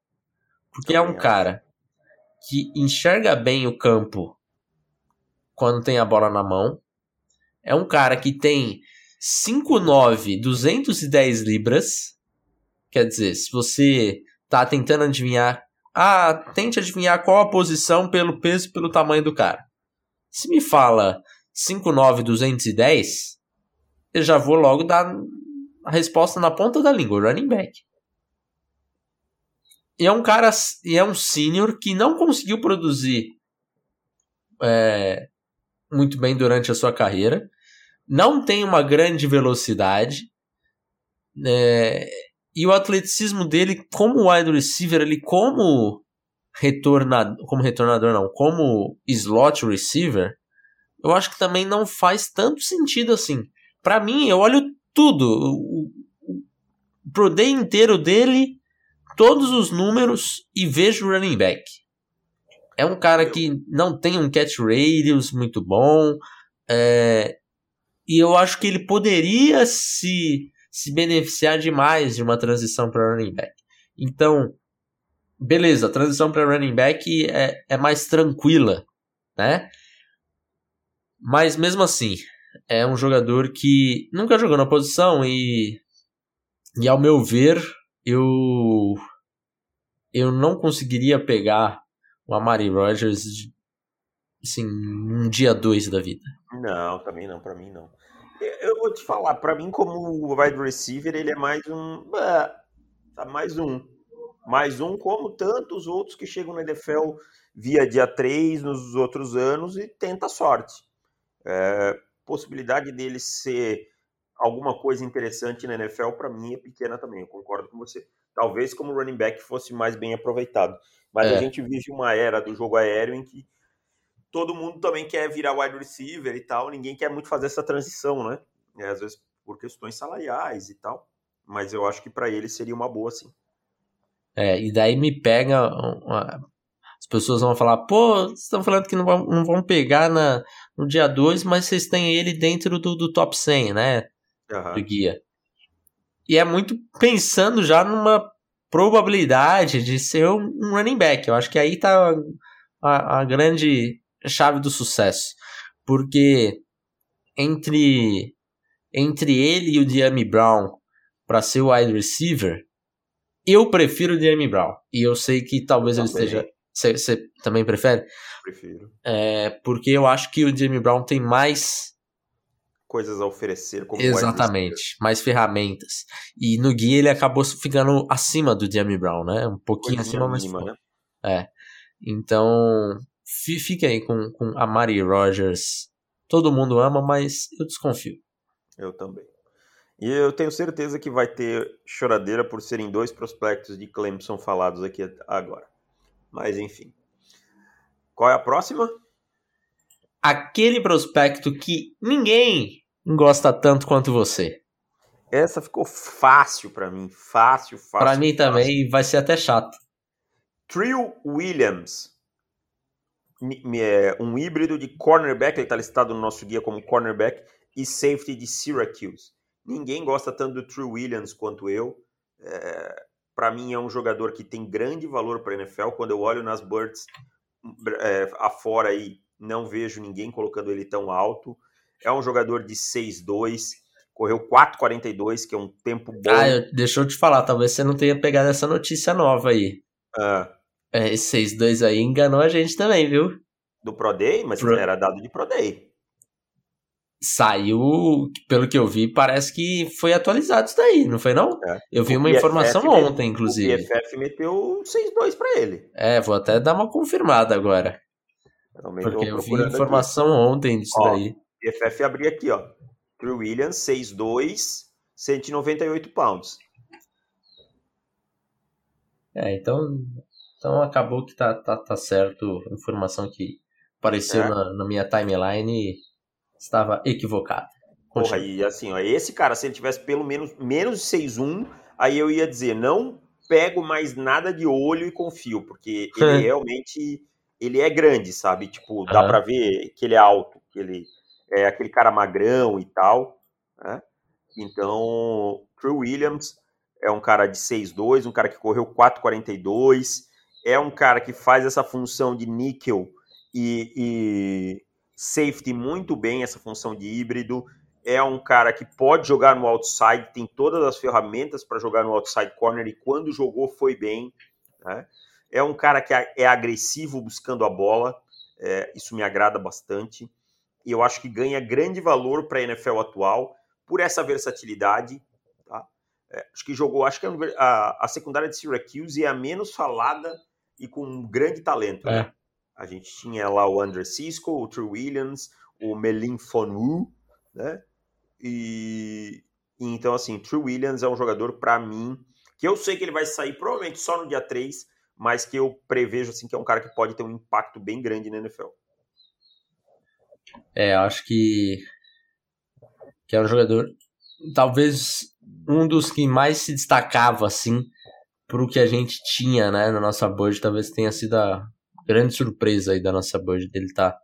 Porque é um cara que enxerga bem o campo quando tem a bola na mão. É um cara que tem 5'9", 210 libras. Quer dizer, se você tá tentando adivinhar, ah, tente adivinhar qual a posição pelo peso e pelo tamanho do cara. Se me fala 5'9", 210, eu já vou logo dar a resposta na ponta da língua, running back. E é um cara, e é um senior que não conseguiu produzir é, muito bem durante a sua carreira, não tem uma grande velocidade, é, e o atleticismo dele como wide receiver, ele como retornador, como retornador não, como slot receiver, eu acho que também não faz tanto sentido assim. Para mim, eu olho tudo, o, o pro day inteiro dele, todos os números e vejo o running back. É um cara que não tem um catch radius muito bom, é, e eu acho que ele poderia se, se beneficiar demais de uma transição para running back. Então, beleza, a transição para running back é, é mais tranquila, né? Mas mesmo assim, é um jogador que nunca jogou na posição e, e ao meu ver, eu eu não conseguiria pegar o Amari Rogers assim, um dia dois da vida. Não, também não, para mim não. Eu vou te falar, para mim como wide receiver, ele é mais um, tá mais um, mais um como tantos outros que chegam na NFL via dia 3 nos outros anos e tenta sorte. É, possibilidade dele ser alguma coisa interessante na NFL, para mim, é pequena também. Eu concordo com você. Talvez como running back fosse mais bem aproveitado. Mas é. a gente vive uma era do jogo aéreo em que todo mundo também quer virar wide receiver e tal. Ninguém quer muito fazer essa transição, né? É, às vezes por questões salariais e tal. Mas eu acho que para ele seria uma boa, sim. É, e daí me pega uma, as pessoas vão falar, pô, vocês estão falando que não vão, não vão pegar na, no dia 2, mas vocês têm ele dentro do, do top 100, né? Uhum. Do guia. E é muito pensando já numa probabilidade de ser um, running back. Eu acho que aí tá a, a grande chave do sucesso. Porque entre, entre ele e o Diami Brown para ser o wide receiver, eu prefiro o Diami Brown. E eu sei que talvez ele esteja você também prefere? Prefiro. É, porque eu acho que o Jamie Brown tem mais coisas a oferecer como Exatamente, mais ferramentas. E no guia ele acabou ficando acima do Jamie Brown, né? Um pouquinho acima, mas né? É. Então, fique aí com, com a Mari Rogers. Todo mundo ama, mas eu desconfio. Eu também. E eu tenho certeza que vai ter choradeira por serem dois prospectos de Clemson falados aqui agora. Mas enfim. Qual é a próxima? Aquele prospecto que ninguém gosta tanto quanto você. Essa ficou fácil para mim, fácil, fácil. Para mim fácil. também vai ser até chato. Trill Williams, é, um híbrido de cornerback, ele está listado no nosso guia como cornerback e safety de Syracuse. Ninguém gosta tanto do Trill Williams quanto eu. É, para mim é um jogador que tem grande valor para a NFL. Quando eu olho nas Birds é, afora aí, não vejo ninguém colocando ele tão alto. É um jogador de 6'2", correu 4,42, que é um tempo bom. Ah, eu, deixa eu te falar, talvez você não tenha pegado essa notícia nova aí. Ah. É, esse 6'2 aí enganou a gente também, viu? Do Pro Day? Mas Pro... era dado de Pro Day saiu, pelo que eu vi, parece que foi atualizado isso daí, não foi não? É. Eu vi o uma informação ontem, inclusive. O PFF meteu 6-2 para ele. É, vou até dar uma confirmada agora. Porque eu vi informação aqui. ontem disso ó, daí. PFF abri aqui, ó. True Williams, 6'2", 198 pounds. É, então, então acabou que tá, tá, tá certo a informação que apareceu é. na, na minha timeline estava equivocado. Porra, e assim, ó, esse cara, se ele tivesse pelo menos menos de 6-1, aí eu ia dizer, não pego mais nada de olho e confio, porque ele realmente ele é grande, sabe? Tipo, dá uhum. para ver que ele é alto, que ele é aquele cara magrão e tal, né? Então, True Williams é um cara de 6'2", um cara que correu 4'42", é um cara que faz essa função de níquel e, e safety muito bem, essa função de híbrido. É um cara que pode jogar no outside, tem todas as ferramentas para jogar no outside corner e quando jogou foi bem. Né? É um cara que é agressivo buscando a bola, é, isso me agrada bastante. E eu acho que ganha grande valor para a NFL atual por essa versatilidade. Tá? É, acho que jogou, acho que a, a, secundária de Syracuse é a menos falada e com um grande talento. Né? É. Né? A gente tinha lá o Andrew Cisco, o True Williams, o Melin Fonu, né? E, e então, assim, True Williams é um jogador, para mim, que eu sei que ele vai sair provavelmente só no dia 3, mas que eu prevejo assim que é um cara que pode ter um impacto bem grande na NFL. É, acho que que é um jogador talvez um dos que mais se destacava assim pro que a gente tinha, né, na nossa board, talvez tenha sido a grande surpresa aí da nossa board dele tá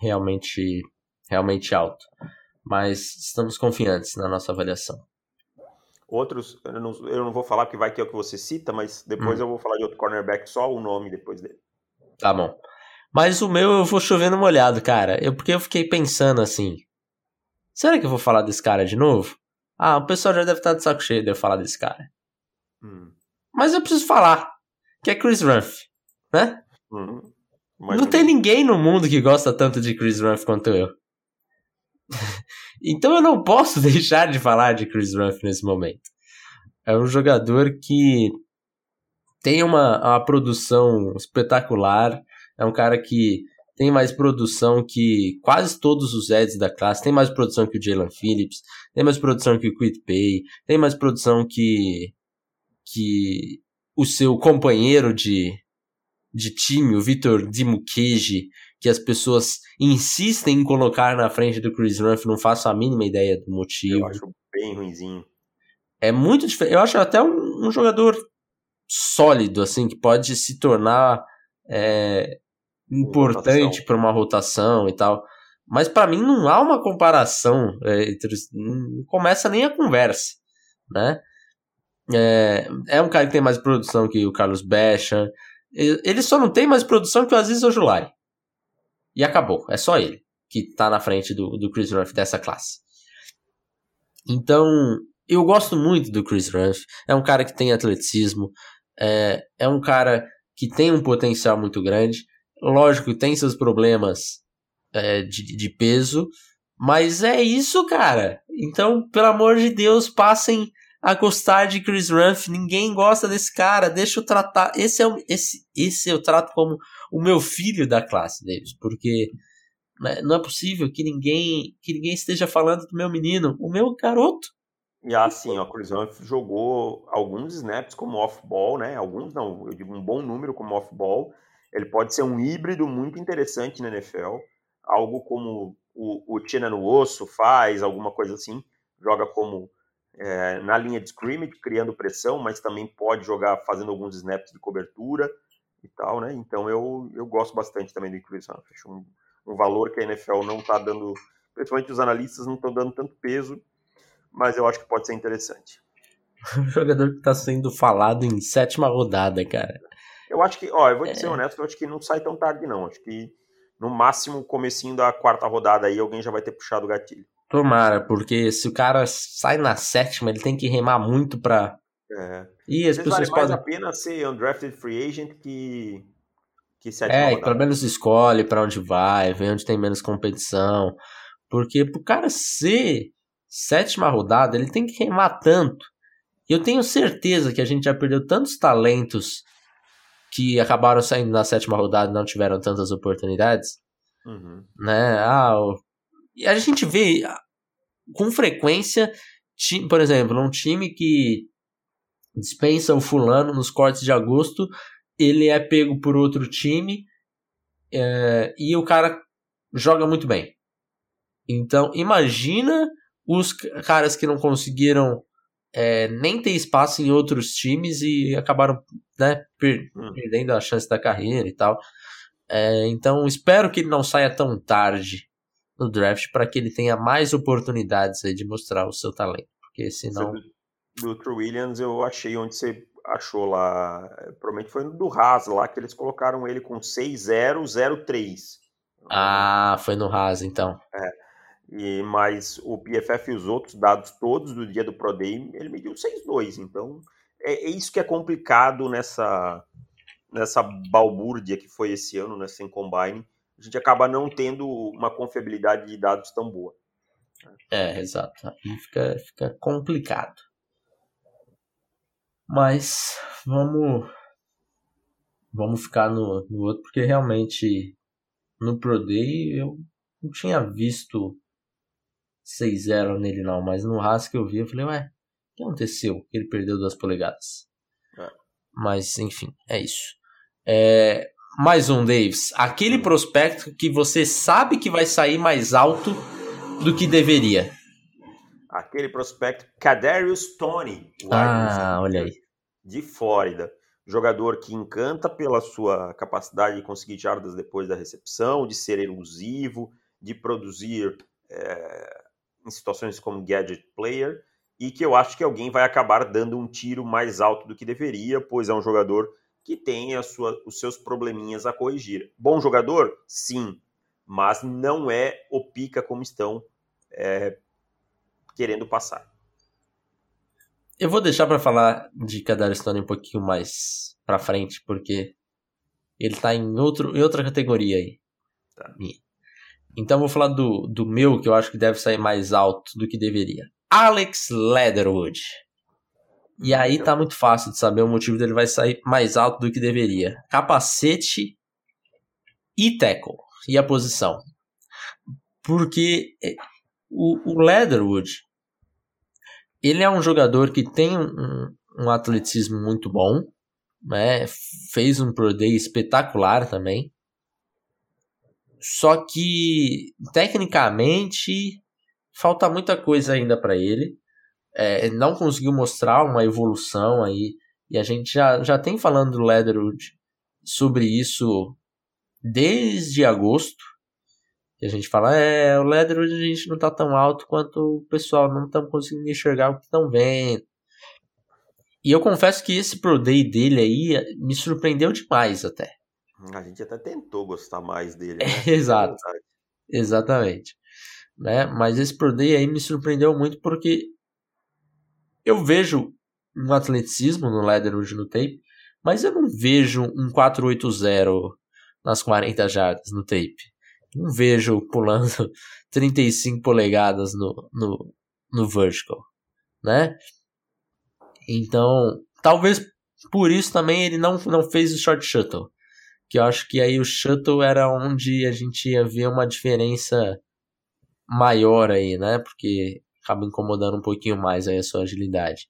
realmente realmente alto. Mas estamos confiantes na nossa avaliação. Outros, eu não, eu não vou falar porque vai que é o que você cita, mas depois hum. eu vou falar de outro cornerback, só o nome depois dele. Tá bom. Mas o meu eu vou chovendo molhado, cara. Eu, porque eu fiquei pensando assim. Será que eu vou falar desse cara de novo? Ah, o pessoal já deve estar de saco cheio de eu falar desse cara. Hum. Mas eu preciso falar. Que é Chris Ruff, né? Hum. Não tem ninguém no mundo que gosta tanto de Chris Ruff quanto eu. Então eu não posso deixar de falar de Chris Ruff nesse momento. É um jogador que tem uma, uma produção espetacular. É um cara que tem mais produção que quase todos os Eds da classe, tem mais produção que o Jalen Phillips, tem mais produção que o Quit Pay, tem mais produção que, que o seu companheiro de, de time, o Vitor Dimukeji, que as pessoas insistem em colocar na frente do Chris Ruff, não faço a mínima ideia do motivo. Eu acho bem ruimzinho. É muito diferente. Eu acho até um, um, jogador sólido, assim, que pode se tornar é, importante para uma rotação e tal. Mas para mim não há uma comparação, é, entre, não começa nem a conversa, né? É, é um cara que tem mais produção que o Carlos Becha. Ele só não tem mais produção que o Aziz Ojulari. E acabou. É só ele que tá na frente do, do Chris Ruff dessa classe. Então, eu gosto muito do Chris Ruff. É um cara que tem atleticismo. É, é um cara que tem um potencial muito grande. Lógico, tem seus problemas é, de, de peso. Mas é isso, cara. Então, pelo amor de Deus, passem a gostar de Chris Ruff. Ninguém gosta desse cara. Deixa eu tratar. Esse é o, esse, esse eu trato como o meu filho da classe, Davis, porque né, não é possível que ninguém que ninguém esteja falando do meu menino, o meu garoto. E assim, ó, Chris Humphrey jogou alguns snaps como off-ball, né? Alguns não, eu digo um bom número como off-ball. Ele pode ser um híbrido muito interessante na NFL, algo como o, o Tina no osso faz, alguma coisa assim. Joga como é, na linha de scrimmage, criando pressão, mas também pode jogar fazendo alguns snaps de cobertura e tal, né? Então eu, eu gosto bastante também do Chris Humphrey. Acho um, um valor que a NFL não está dando, principalmente os analistas não estão dando tanto peso, mas eu acho que pode ser interessante. Um jogador que está sendo falado em sétima rodada, cara. Eu acho que, ó, eu vou te é... ser honesto, eu acho que não sai tão tarde não. Acho que no máximo comecinho da quarta rodada aí alguém já vai ter puxado o gatilho. Tomara, porque se o cara sai na sétima, ele tem que remar muito pra, é. E as pessoas vale podem. mais a pena ser undrafted free agent que. que é, rodada. pelo menos escolhe para onde vai, vê onde tem menos competição. Porque pro cara ser sétima rodada, ele tem que queimar tanto. E eu tenho certeza que a gente já perdeu tantos talentos que acabaram saindo na sétima rodada e não tiveram tantas oportunidades. Uhum. Né? Ah, e a gente vê com frequência, por exemplo, um time que dispensa o fulano nos cortes de agosto, ele é pego por outro time é, e o cara joga muito bem. Então, imagina os caras que não conseguiram é, nem ter espaço em outros times e acabaram né, per hum. perdendo a chance da carreira e tal. É, então, espero que ele não saia tão tarde no draft para que ele tenha mais oportunidades de mostrar o seu talento. Porque senão do True Williams eu achei onde você achou lá? Provavelmente foi no do Haas lá que eles colocaram ele com 6003. Ah, foi no Haas então. É. E, mas o PFF e os outros dados todos do dia do Pro Day, ele mediu 6,2. Então é, é, isso que é complicado nessa, nessa balbúrdia que foi esse ano, né, sem combine. A gente acaba não tendo uma confiabilidade de dados tão boa. É, exato. Aí fica, fica complicado. Mas vamos vamos ficar no, no outro, porque realmente no Pro Day eu não tinha visto 6-0 nele não, mas no Haas que eu vi eu falei, ué, o que aconteceu? Ele perdeu duas polegadas. É. Mas enfim, é isso. É, mais um, Davis. Aquele prospecto que você sabe que vai sair mais alto do que deveria aquele prospecto Kadarius Tony, ah, olha aí. de Flórida. Jogador que encanta pela sua capacidade de conseguir jardas depois da recepção, de ser elusivo, de produzir é, em situações como gadget player, e que eu acho que alguém vai acabar dando um tiro mais alto do que deveria, pois é um jogador que tem a sua, os seus probleminhas a corrigir. Bom jogador? Sim, mas não é o pica como estão é, querendo passar. Eu vou deixar para falar de Kadar Stone um pouquinho mais para frente, porque ele tá em, outro, em outra categoria aí. Tá. Então vou falar do, do meu, que eu acho que deve sair mais alto do que deveria. Alex Leatherwood. E aí tá muito fácil de saber o motivo dele vai sair mais alto do que deveria. Capacete e tackle. E a posição. Porque eh, o, o Leatherwood, ele é um jogador que tem um, um atleticismo muito bom, né? fez um Pro Day espetacular também. Só que, tecnicamente, falta muita coisa ainda para ele. É, não conseguiu mostrar uma evolução aí. E a gente já, já tem falando do Leatherwood sobre isso desde agosto. E a gente fala, é, o Leatherwood a gente não tá tão alto quanto o pessoal, não estamos conseguindo enxergar o que estão vendo. E eu confesso que esse Pro Day dele aí me surpreendeu demais até. A gente até tentou gostar mais dele. Né? Exato. Exatamente. Né? Mas esse Pro Day aí me surpreendeu muito porque eu vejo um atleticismo no Leatherwood no tape, mas eu não vejo um 480 nas 40 jardas no tape não vejo pulando 35 polegadas no, no, no vertical, né? Então, talvez por isso também ele não, não fez o short shuttle. Que eu acho que aí o shuttle era onde a gente ia ver uma diferença maior aí, né? Porque acaba incomodando um pouquinho mais aí a sua agilidade.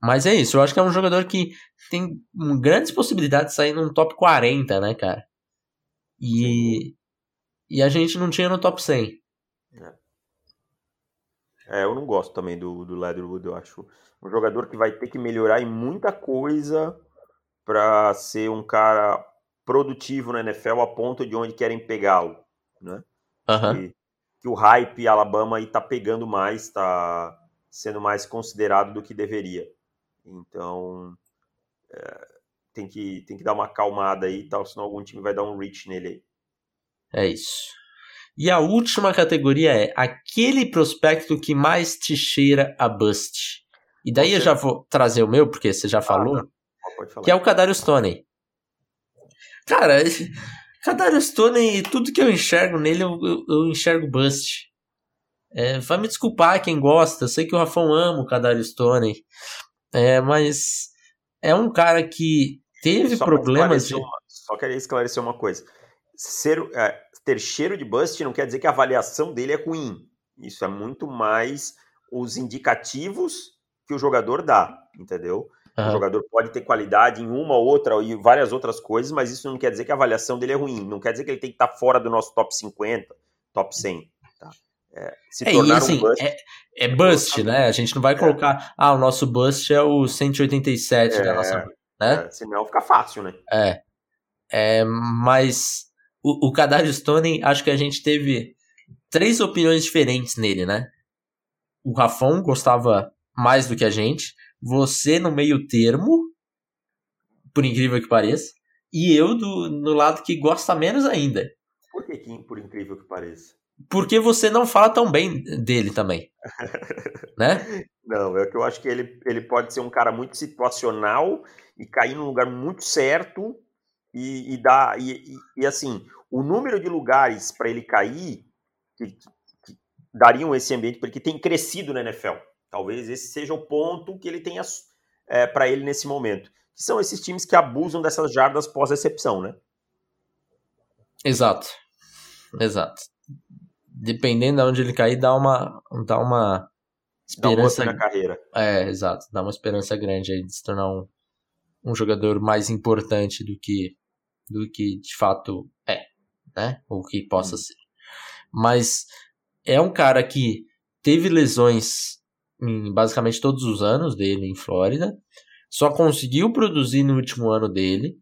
Mas é isso, eu acho que é um jogador que tem grandes possibilidades de sair num top 40, né, cara? E, e a gente não tinha no top 100. É. é, eu não gosto também do, do Leatherwood, eu acho um jogador que vai ter que melhorar em muita coisa para ser um cara produtivo na NFL a ponto de onde querem pegá-lo, né? Uhum. Que, o hype Alabama aí tá pegando mais, tá sendo mais considerado do que deveria. Então, é, tem, que, tem que dar uma acalmada aí e tal, senão algum time vai dar um reach nele aí. É isso. E a última categoria é aquele prospecto que mais te cheira a bust. E daí eu já vou trazer o meu, porque você já falou. Ah, que é o Kadarius Stone. Cara, Kadarius Stone, tudo que eu enxergo nele, eu, eu, eu enxergo bust. É, vai me desculpar quem gosta, eu sei que o Rafão ama o Kadarius Stone. É, mas é um cara que teve só problemas de... Só queria esclarecer uma coisa ser, é, ter cheiro de bust não quer dizer que a avaliação dele é ruim. Isso é muito mais os indicativos que o jogador dá, entendeu? Uhum. O jogador pode ter qualidade em uma, outra e várias outras coisas, mas isso não quer dizer que a avaliação dele é ruim. Não quer dizer que ele tem que estar fora do nosso top 50, top 100. Tá? É, se é, tornar assim, um bust, é, é bust, né? A gente não vai é. colocar, ah, o nosso bust é o 187 é, da nossa. Né? É, senão fica fácil, né? É. é mas o, o Kadarius Stone, acho que a gente teve três opiniões diferentes nele, né? O Rafon gostava mais do que a gente, você no meio termo, por incrível que pareça, e eu do, no lado que gosta menos ainda. Por que, por incrível que pareça? Porque você não fala tão bem dele também. né? Não, é que eu acho que ele, ele pode ser um cara muito situacional e cair num lugar muito certo e, e dar. E, e, e assim, o número de lugares para ele cair que, que, dariam esse ambiente, porque tem crescido na NFL. Talvez esse seja o ponto que ele tenha é, para ele nesse momento. Que são esses times que abusam dessas jardas pós-recepção, né? Exato. Exato. Dependendo de onde ele cair, dá uma, dá uma esperança. Dá um na carreira. É, exato. Dá uma esperança grande aí de se tornar um, um jogador mais importante do que, do que de fato é, né? Ou que possa hum. ser. Mas é um cara que teve lesões em basicamente todos os anos dele em Flórida. Só conseguiu produzir no último ano dele.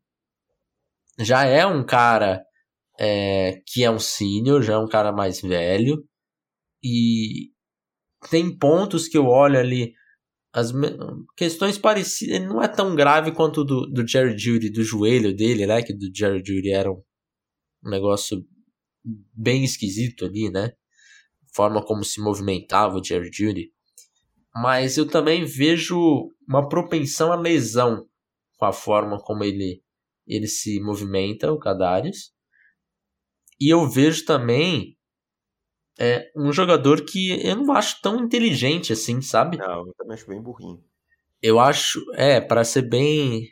Já é um cara é, que é um sênior, já é um cara mais velho. E tem pontos que eu olho ali. As questões parecidas. Não é tão grave quanto do, do Jerry Judy, do joelho dele, né? Que do Jerry Judy era um, um negócio bem esquisito ali, né? Forma como se movimentava o Jerry Judy. Mas eu também vejo uma propensão à lesão com a forma como ele, ele se movimenta, o Kadarius. E eu vejo também é, um jogador que eu não acho tão inteligente assim, sabe? Não, eu também acho bem burrinho. Eu acho, é, para ser bem.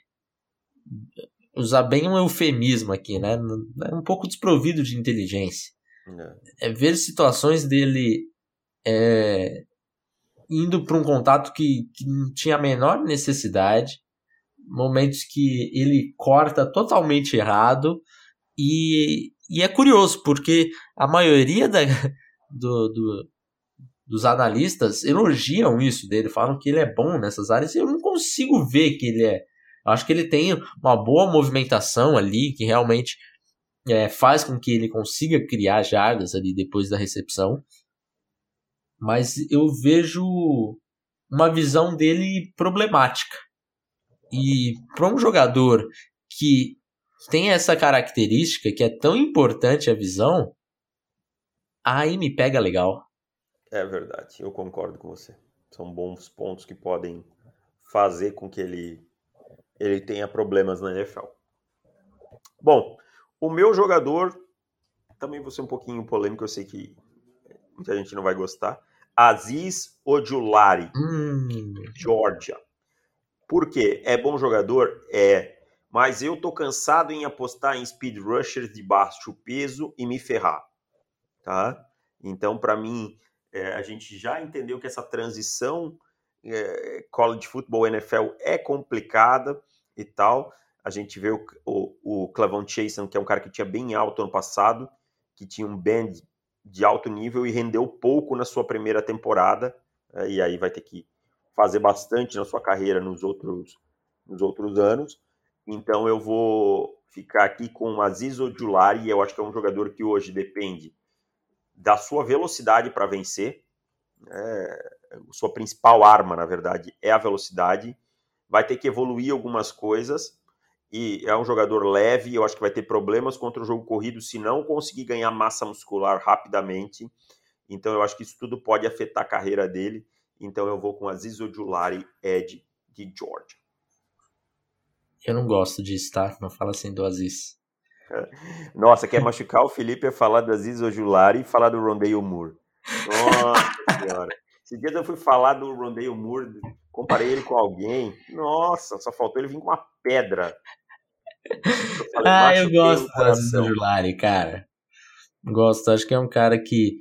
Usar bem um eufemismo aqui, né? É um pouco desprovido de inteligência. É, é ver situações dele é, indo para um contato que, que não tinha a menor necessidade, momentos que ele corta totalmente errado e e é curioso, porque a maioria da, do, do, dos analistas elogiam isso dele, falam que ele é bom nessas áreas. Eu não consigo ver que ele é. Eu acho que ele tem uma boa movimentação ali, que realmente é, faz com que ele consiga criar jardas ali depois da recepção. Mas eu vejo uma visão dele problemática. E para um jogador que tem essa característica que é tão importante a visão, aí me pega legal. É verdade, eu concordo com você. São bons pontos que podem fazer com que ele, ele tenha problemas na NFL. Bom, o meu jogador, também vou ser um pouquinho polêmico, eu sei que muita gente não vai gostar. Aziz Ojulari, hum. Georgia. Por quê? É bom jogador? É mas eu tô cansado em apostar em speed rushers de baixo peso e me ferrar, tá? Então, para mim, é, a gente já entendeu que essa transição é, college football NFL é complicada e tal. A gente vê o, o, o Clavon Chason, que é um cara que tinha bem alto ano passado, que tinha um band de alto nível e rendeu pouco na sua primeira temporada, é, e aí vai ter que fazer bastante na sua carreira nos outros, nos outros anos. Então eu vou ficar aqui com o Aziz Ojulari, eu acho que é um jogador que hoje depende da sua velocidade para vencer. É, sua principal arma, na verdade, é a velocidade. Vai ter que evoluir algumas coisas. E é um jogador leve, eu acho que vai ter problemas contra o jogo corrido se não conseguir ganhar massa muscular rapidamente. Então eu acho que isso tudo pode afetar a carreira dele. Então eu vou com Aziz Ojulari, Ed de Georgia. Eu não gosto disso, tá? Não fala assim do Aziz. Nossa, quer machucar o Felipe é falar do Aziz Ojulari e falar do Rondale Moore. Nossa senhora. Esse dia eu fui falar do Rondale Moore, comparei ele com alguém. Nossa, só faltou ele vir com uma pedra. Eu falei, ah, eu gosto do Aziz Ojulari, cara. Gosto, acho que é um cara que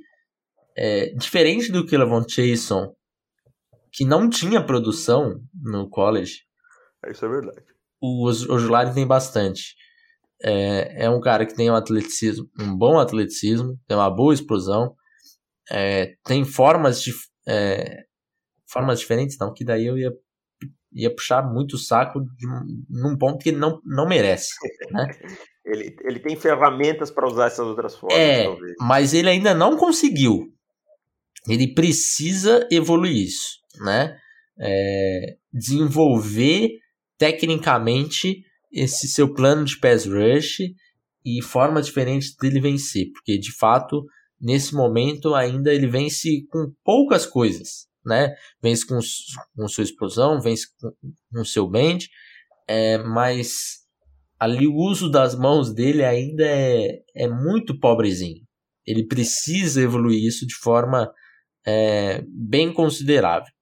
é, diferente do Kelvin Chason, que não tinha produção no college. Isso é verdade o Ojulari tem bastante. É, é um cara que tem um atleticismo, um bom atleticismo, tem uma boa explosão, é, tem formas de é, formas diferentes, não, que daí eu ia, ia puxar muito o saco de, num ponto que ele não, não merece, né? ele, ele tem ferramentas para usar essas outras formas, é, talvez. mas ele ainda não conseguiu. Ele precisa evoluir isso, né? é, desenvolver tecnicamente esse seu plano de pass rush e formas diferentes dele vencer, porque de fato nesse momento ainda ele vence com poucas coisas, né? Vence com, com sua explosão, vence com, com seu bend, é, mas ali o uso das mãos dele ainda é, é muito pobrezinho. Ele precisa evoluir isso de forma é, bem considerável.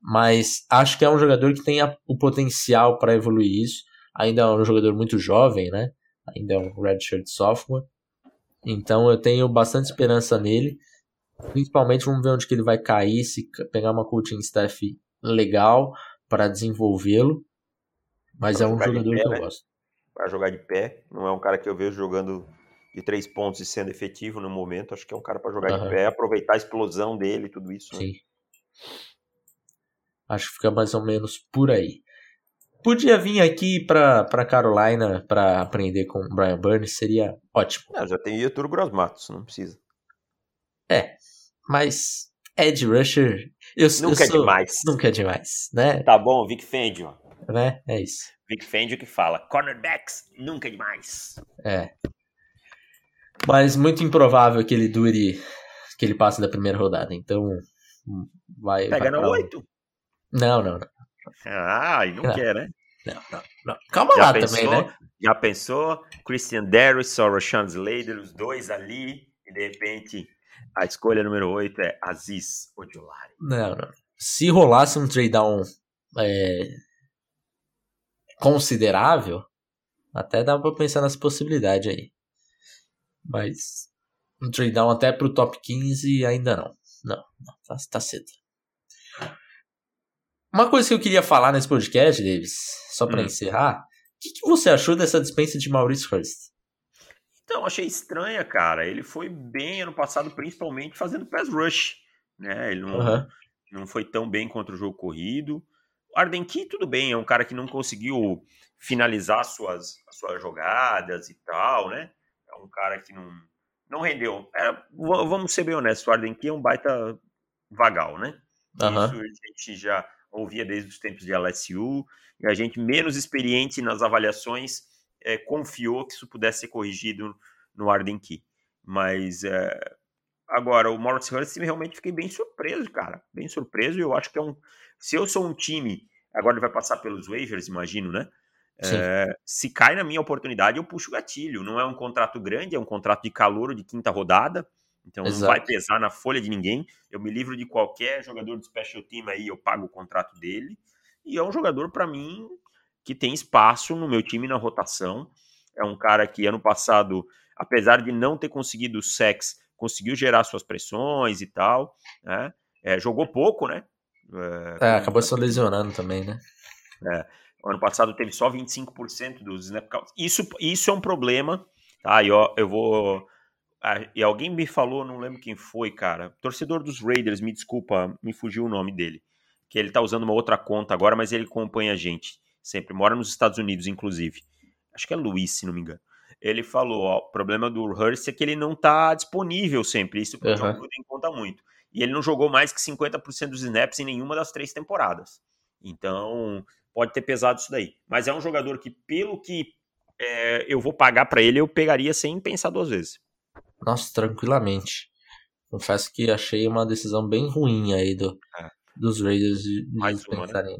Mas acho que é um jogador que tem a, o potencial para evoluir isso. Ainda é um jogador muito jovem, né? Ainda é um redshirt sophomore. Então eu tenho bastante esperança nele. Principalmente vamos ver onde que ele vai cair, se pegar uma coaching staff legal para desenvolvê-lo. Mas é um jogador pé, que eu né? gosto. Vai jogar de pé, não é um cara que eu vejo jogando de três pontos e sendo efetivo no momento. Acho que é um cara para jogar uhum. de pé, aproveitar a explosão dele e tudo isso. Né? Sim. Acho que fica mais ou menos por aí. Podia vir aqui para Carolina para aprender com o Brian Burns, seria ótimo. Ah, já tem Arthur Grosmatos, não precisa. É, mas Ed Rusher. Eu, nunca eu é sou, é demais. Nunca é demais, né? Tá bom, Vic Fendio. Né? É isso. Vic Fendio que fala: cornerbacks nunca é demais. É. Mas muito improvável que ele dure. que ele passe da primeira rodada. Então. Vai. Pega vai no 8. Não, não, não. Ah, e não, não, quer, né? Não, não, não. Calma já lá pensou, também, né? Já pensou? Christian Darius, Rashan Slater, os dois ali, e de repente a escolha número 8 é Aziz Ojolari. Não, não. Se rolasse um trade down é, considerável, até dá pra pensar nessa possibilidade aí. Mas um trade down até pro top 15 ainda não. Não, não tá, tá cedo. Uma coisa que eu queria falar nesse podcast, Davis, só para hum. encerrar, o que, que, você achou dessa dispensa de Maurice Hurst? Então, achei estranha, cara. Ele foi bem ano passado, principalmente fazendo pass rush. Né? Ele não, uhum. não foi tão bem contra o jogo corrido. Arden Key, tudo bem, é um cara que não conseguiu finalizar suas, suas jogadas e tal, né? É um cara que não, não rendeu. É, vamos ser bem honestos, o Arden Key é um baita vagal, né? Uhum. Isso a gente já ouvia desde os tempos de LSU, e a gente menos experiente nas avaliações é, confiou que isso pudesse ser corrigido no Arden Key. Mas é, agora, o Morris Hurst realmente fiquei bem surpreso, cara. Bem surpreso, eu acho que é um. Se eu sou um time, agora ele vai passar pelos waivers, imagino, né? É, se cai na minha oportunidade, eu puxo o gatilho. Não é um contrato grande, é um contrato de calor de quinta rodada. Então Exato. não vai pesar na folha de ninguém. Eu me livro de qualquer jogador de special team aí, eu pago o contrato dele. E é um jogador, para mim, que tem espaço no meu time na rotação. É um cara que ano passado, apesar de não ter conseguido o sex, conseguiu gerar suas pressões e tal. Né? É, jogou pouco, né? É, é acabou se lesionando também, né? É, ano passado teve só 25% dos snap counts. Isso, isso é um problema, tá? E ó, eu vou ah, e alguém me falou, não lembro quem foi, cara. Torcedor dos Raiders, me desculpa, me fugiu o nome dele. Que ele tá usando uma outra conta agora, mas ele acompanha a gente. Sempre. Mora nos Estados Unidos, inclusive. Acho que é Luiz, se não me engano. Ele falou: ó, o problema do Hurst é que ele não tá disponível sempre. Isso uhum. jogo em conta muito. E ele não jogou mais que 50% dos snaps em nenhuma das três temporadas. Então, pode ter pesado isso daí. Mas é um jogador que, pelo que é, eu vou pagar para ele, eu pegaria sem pensar duas vezes. Nossa, tranquilamente. Confesso que achei uma decisão bem ruim aí do, é. dos Raiders de, Mais uma, né?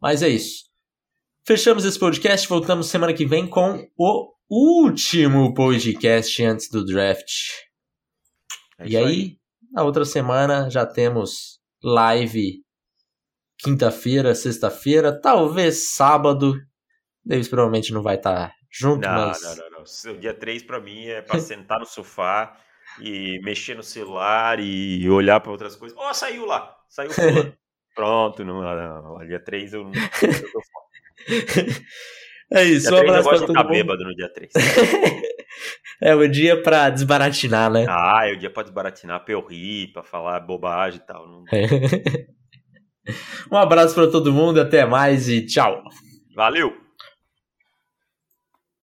Mas é isso. Fechamos esse podcast, voltamos semana que vem com o último podcast antes do draft. É e aí, aí, na outra semana já temos live quinta-feira, sexta-feira, talvez sábado. Davis provavelmente não vai estar junto, não, mas... Não, não, não. O dia 3 para mim é para sentar no sofá e mexer no celular e olhar para outras coisas. Ó, oh, saiu lá, saiu Pronto, não, não, dia 3 eu não eu tô fora. É isso, dia um abraço pra todo mundo. bêbado no dia 3. é o dia pra desbaratinar, né? Ah, é o dia pra desbaratinar, pra eu rir, pra falar bobagem e tal. Não... um abraço pra todo mundo, até mais e tchau. Valeu!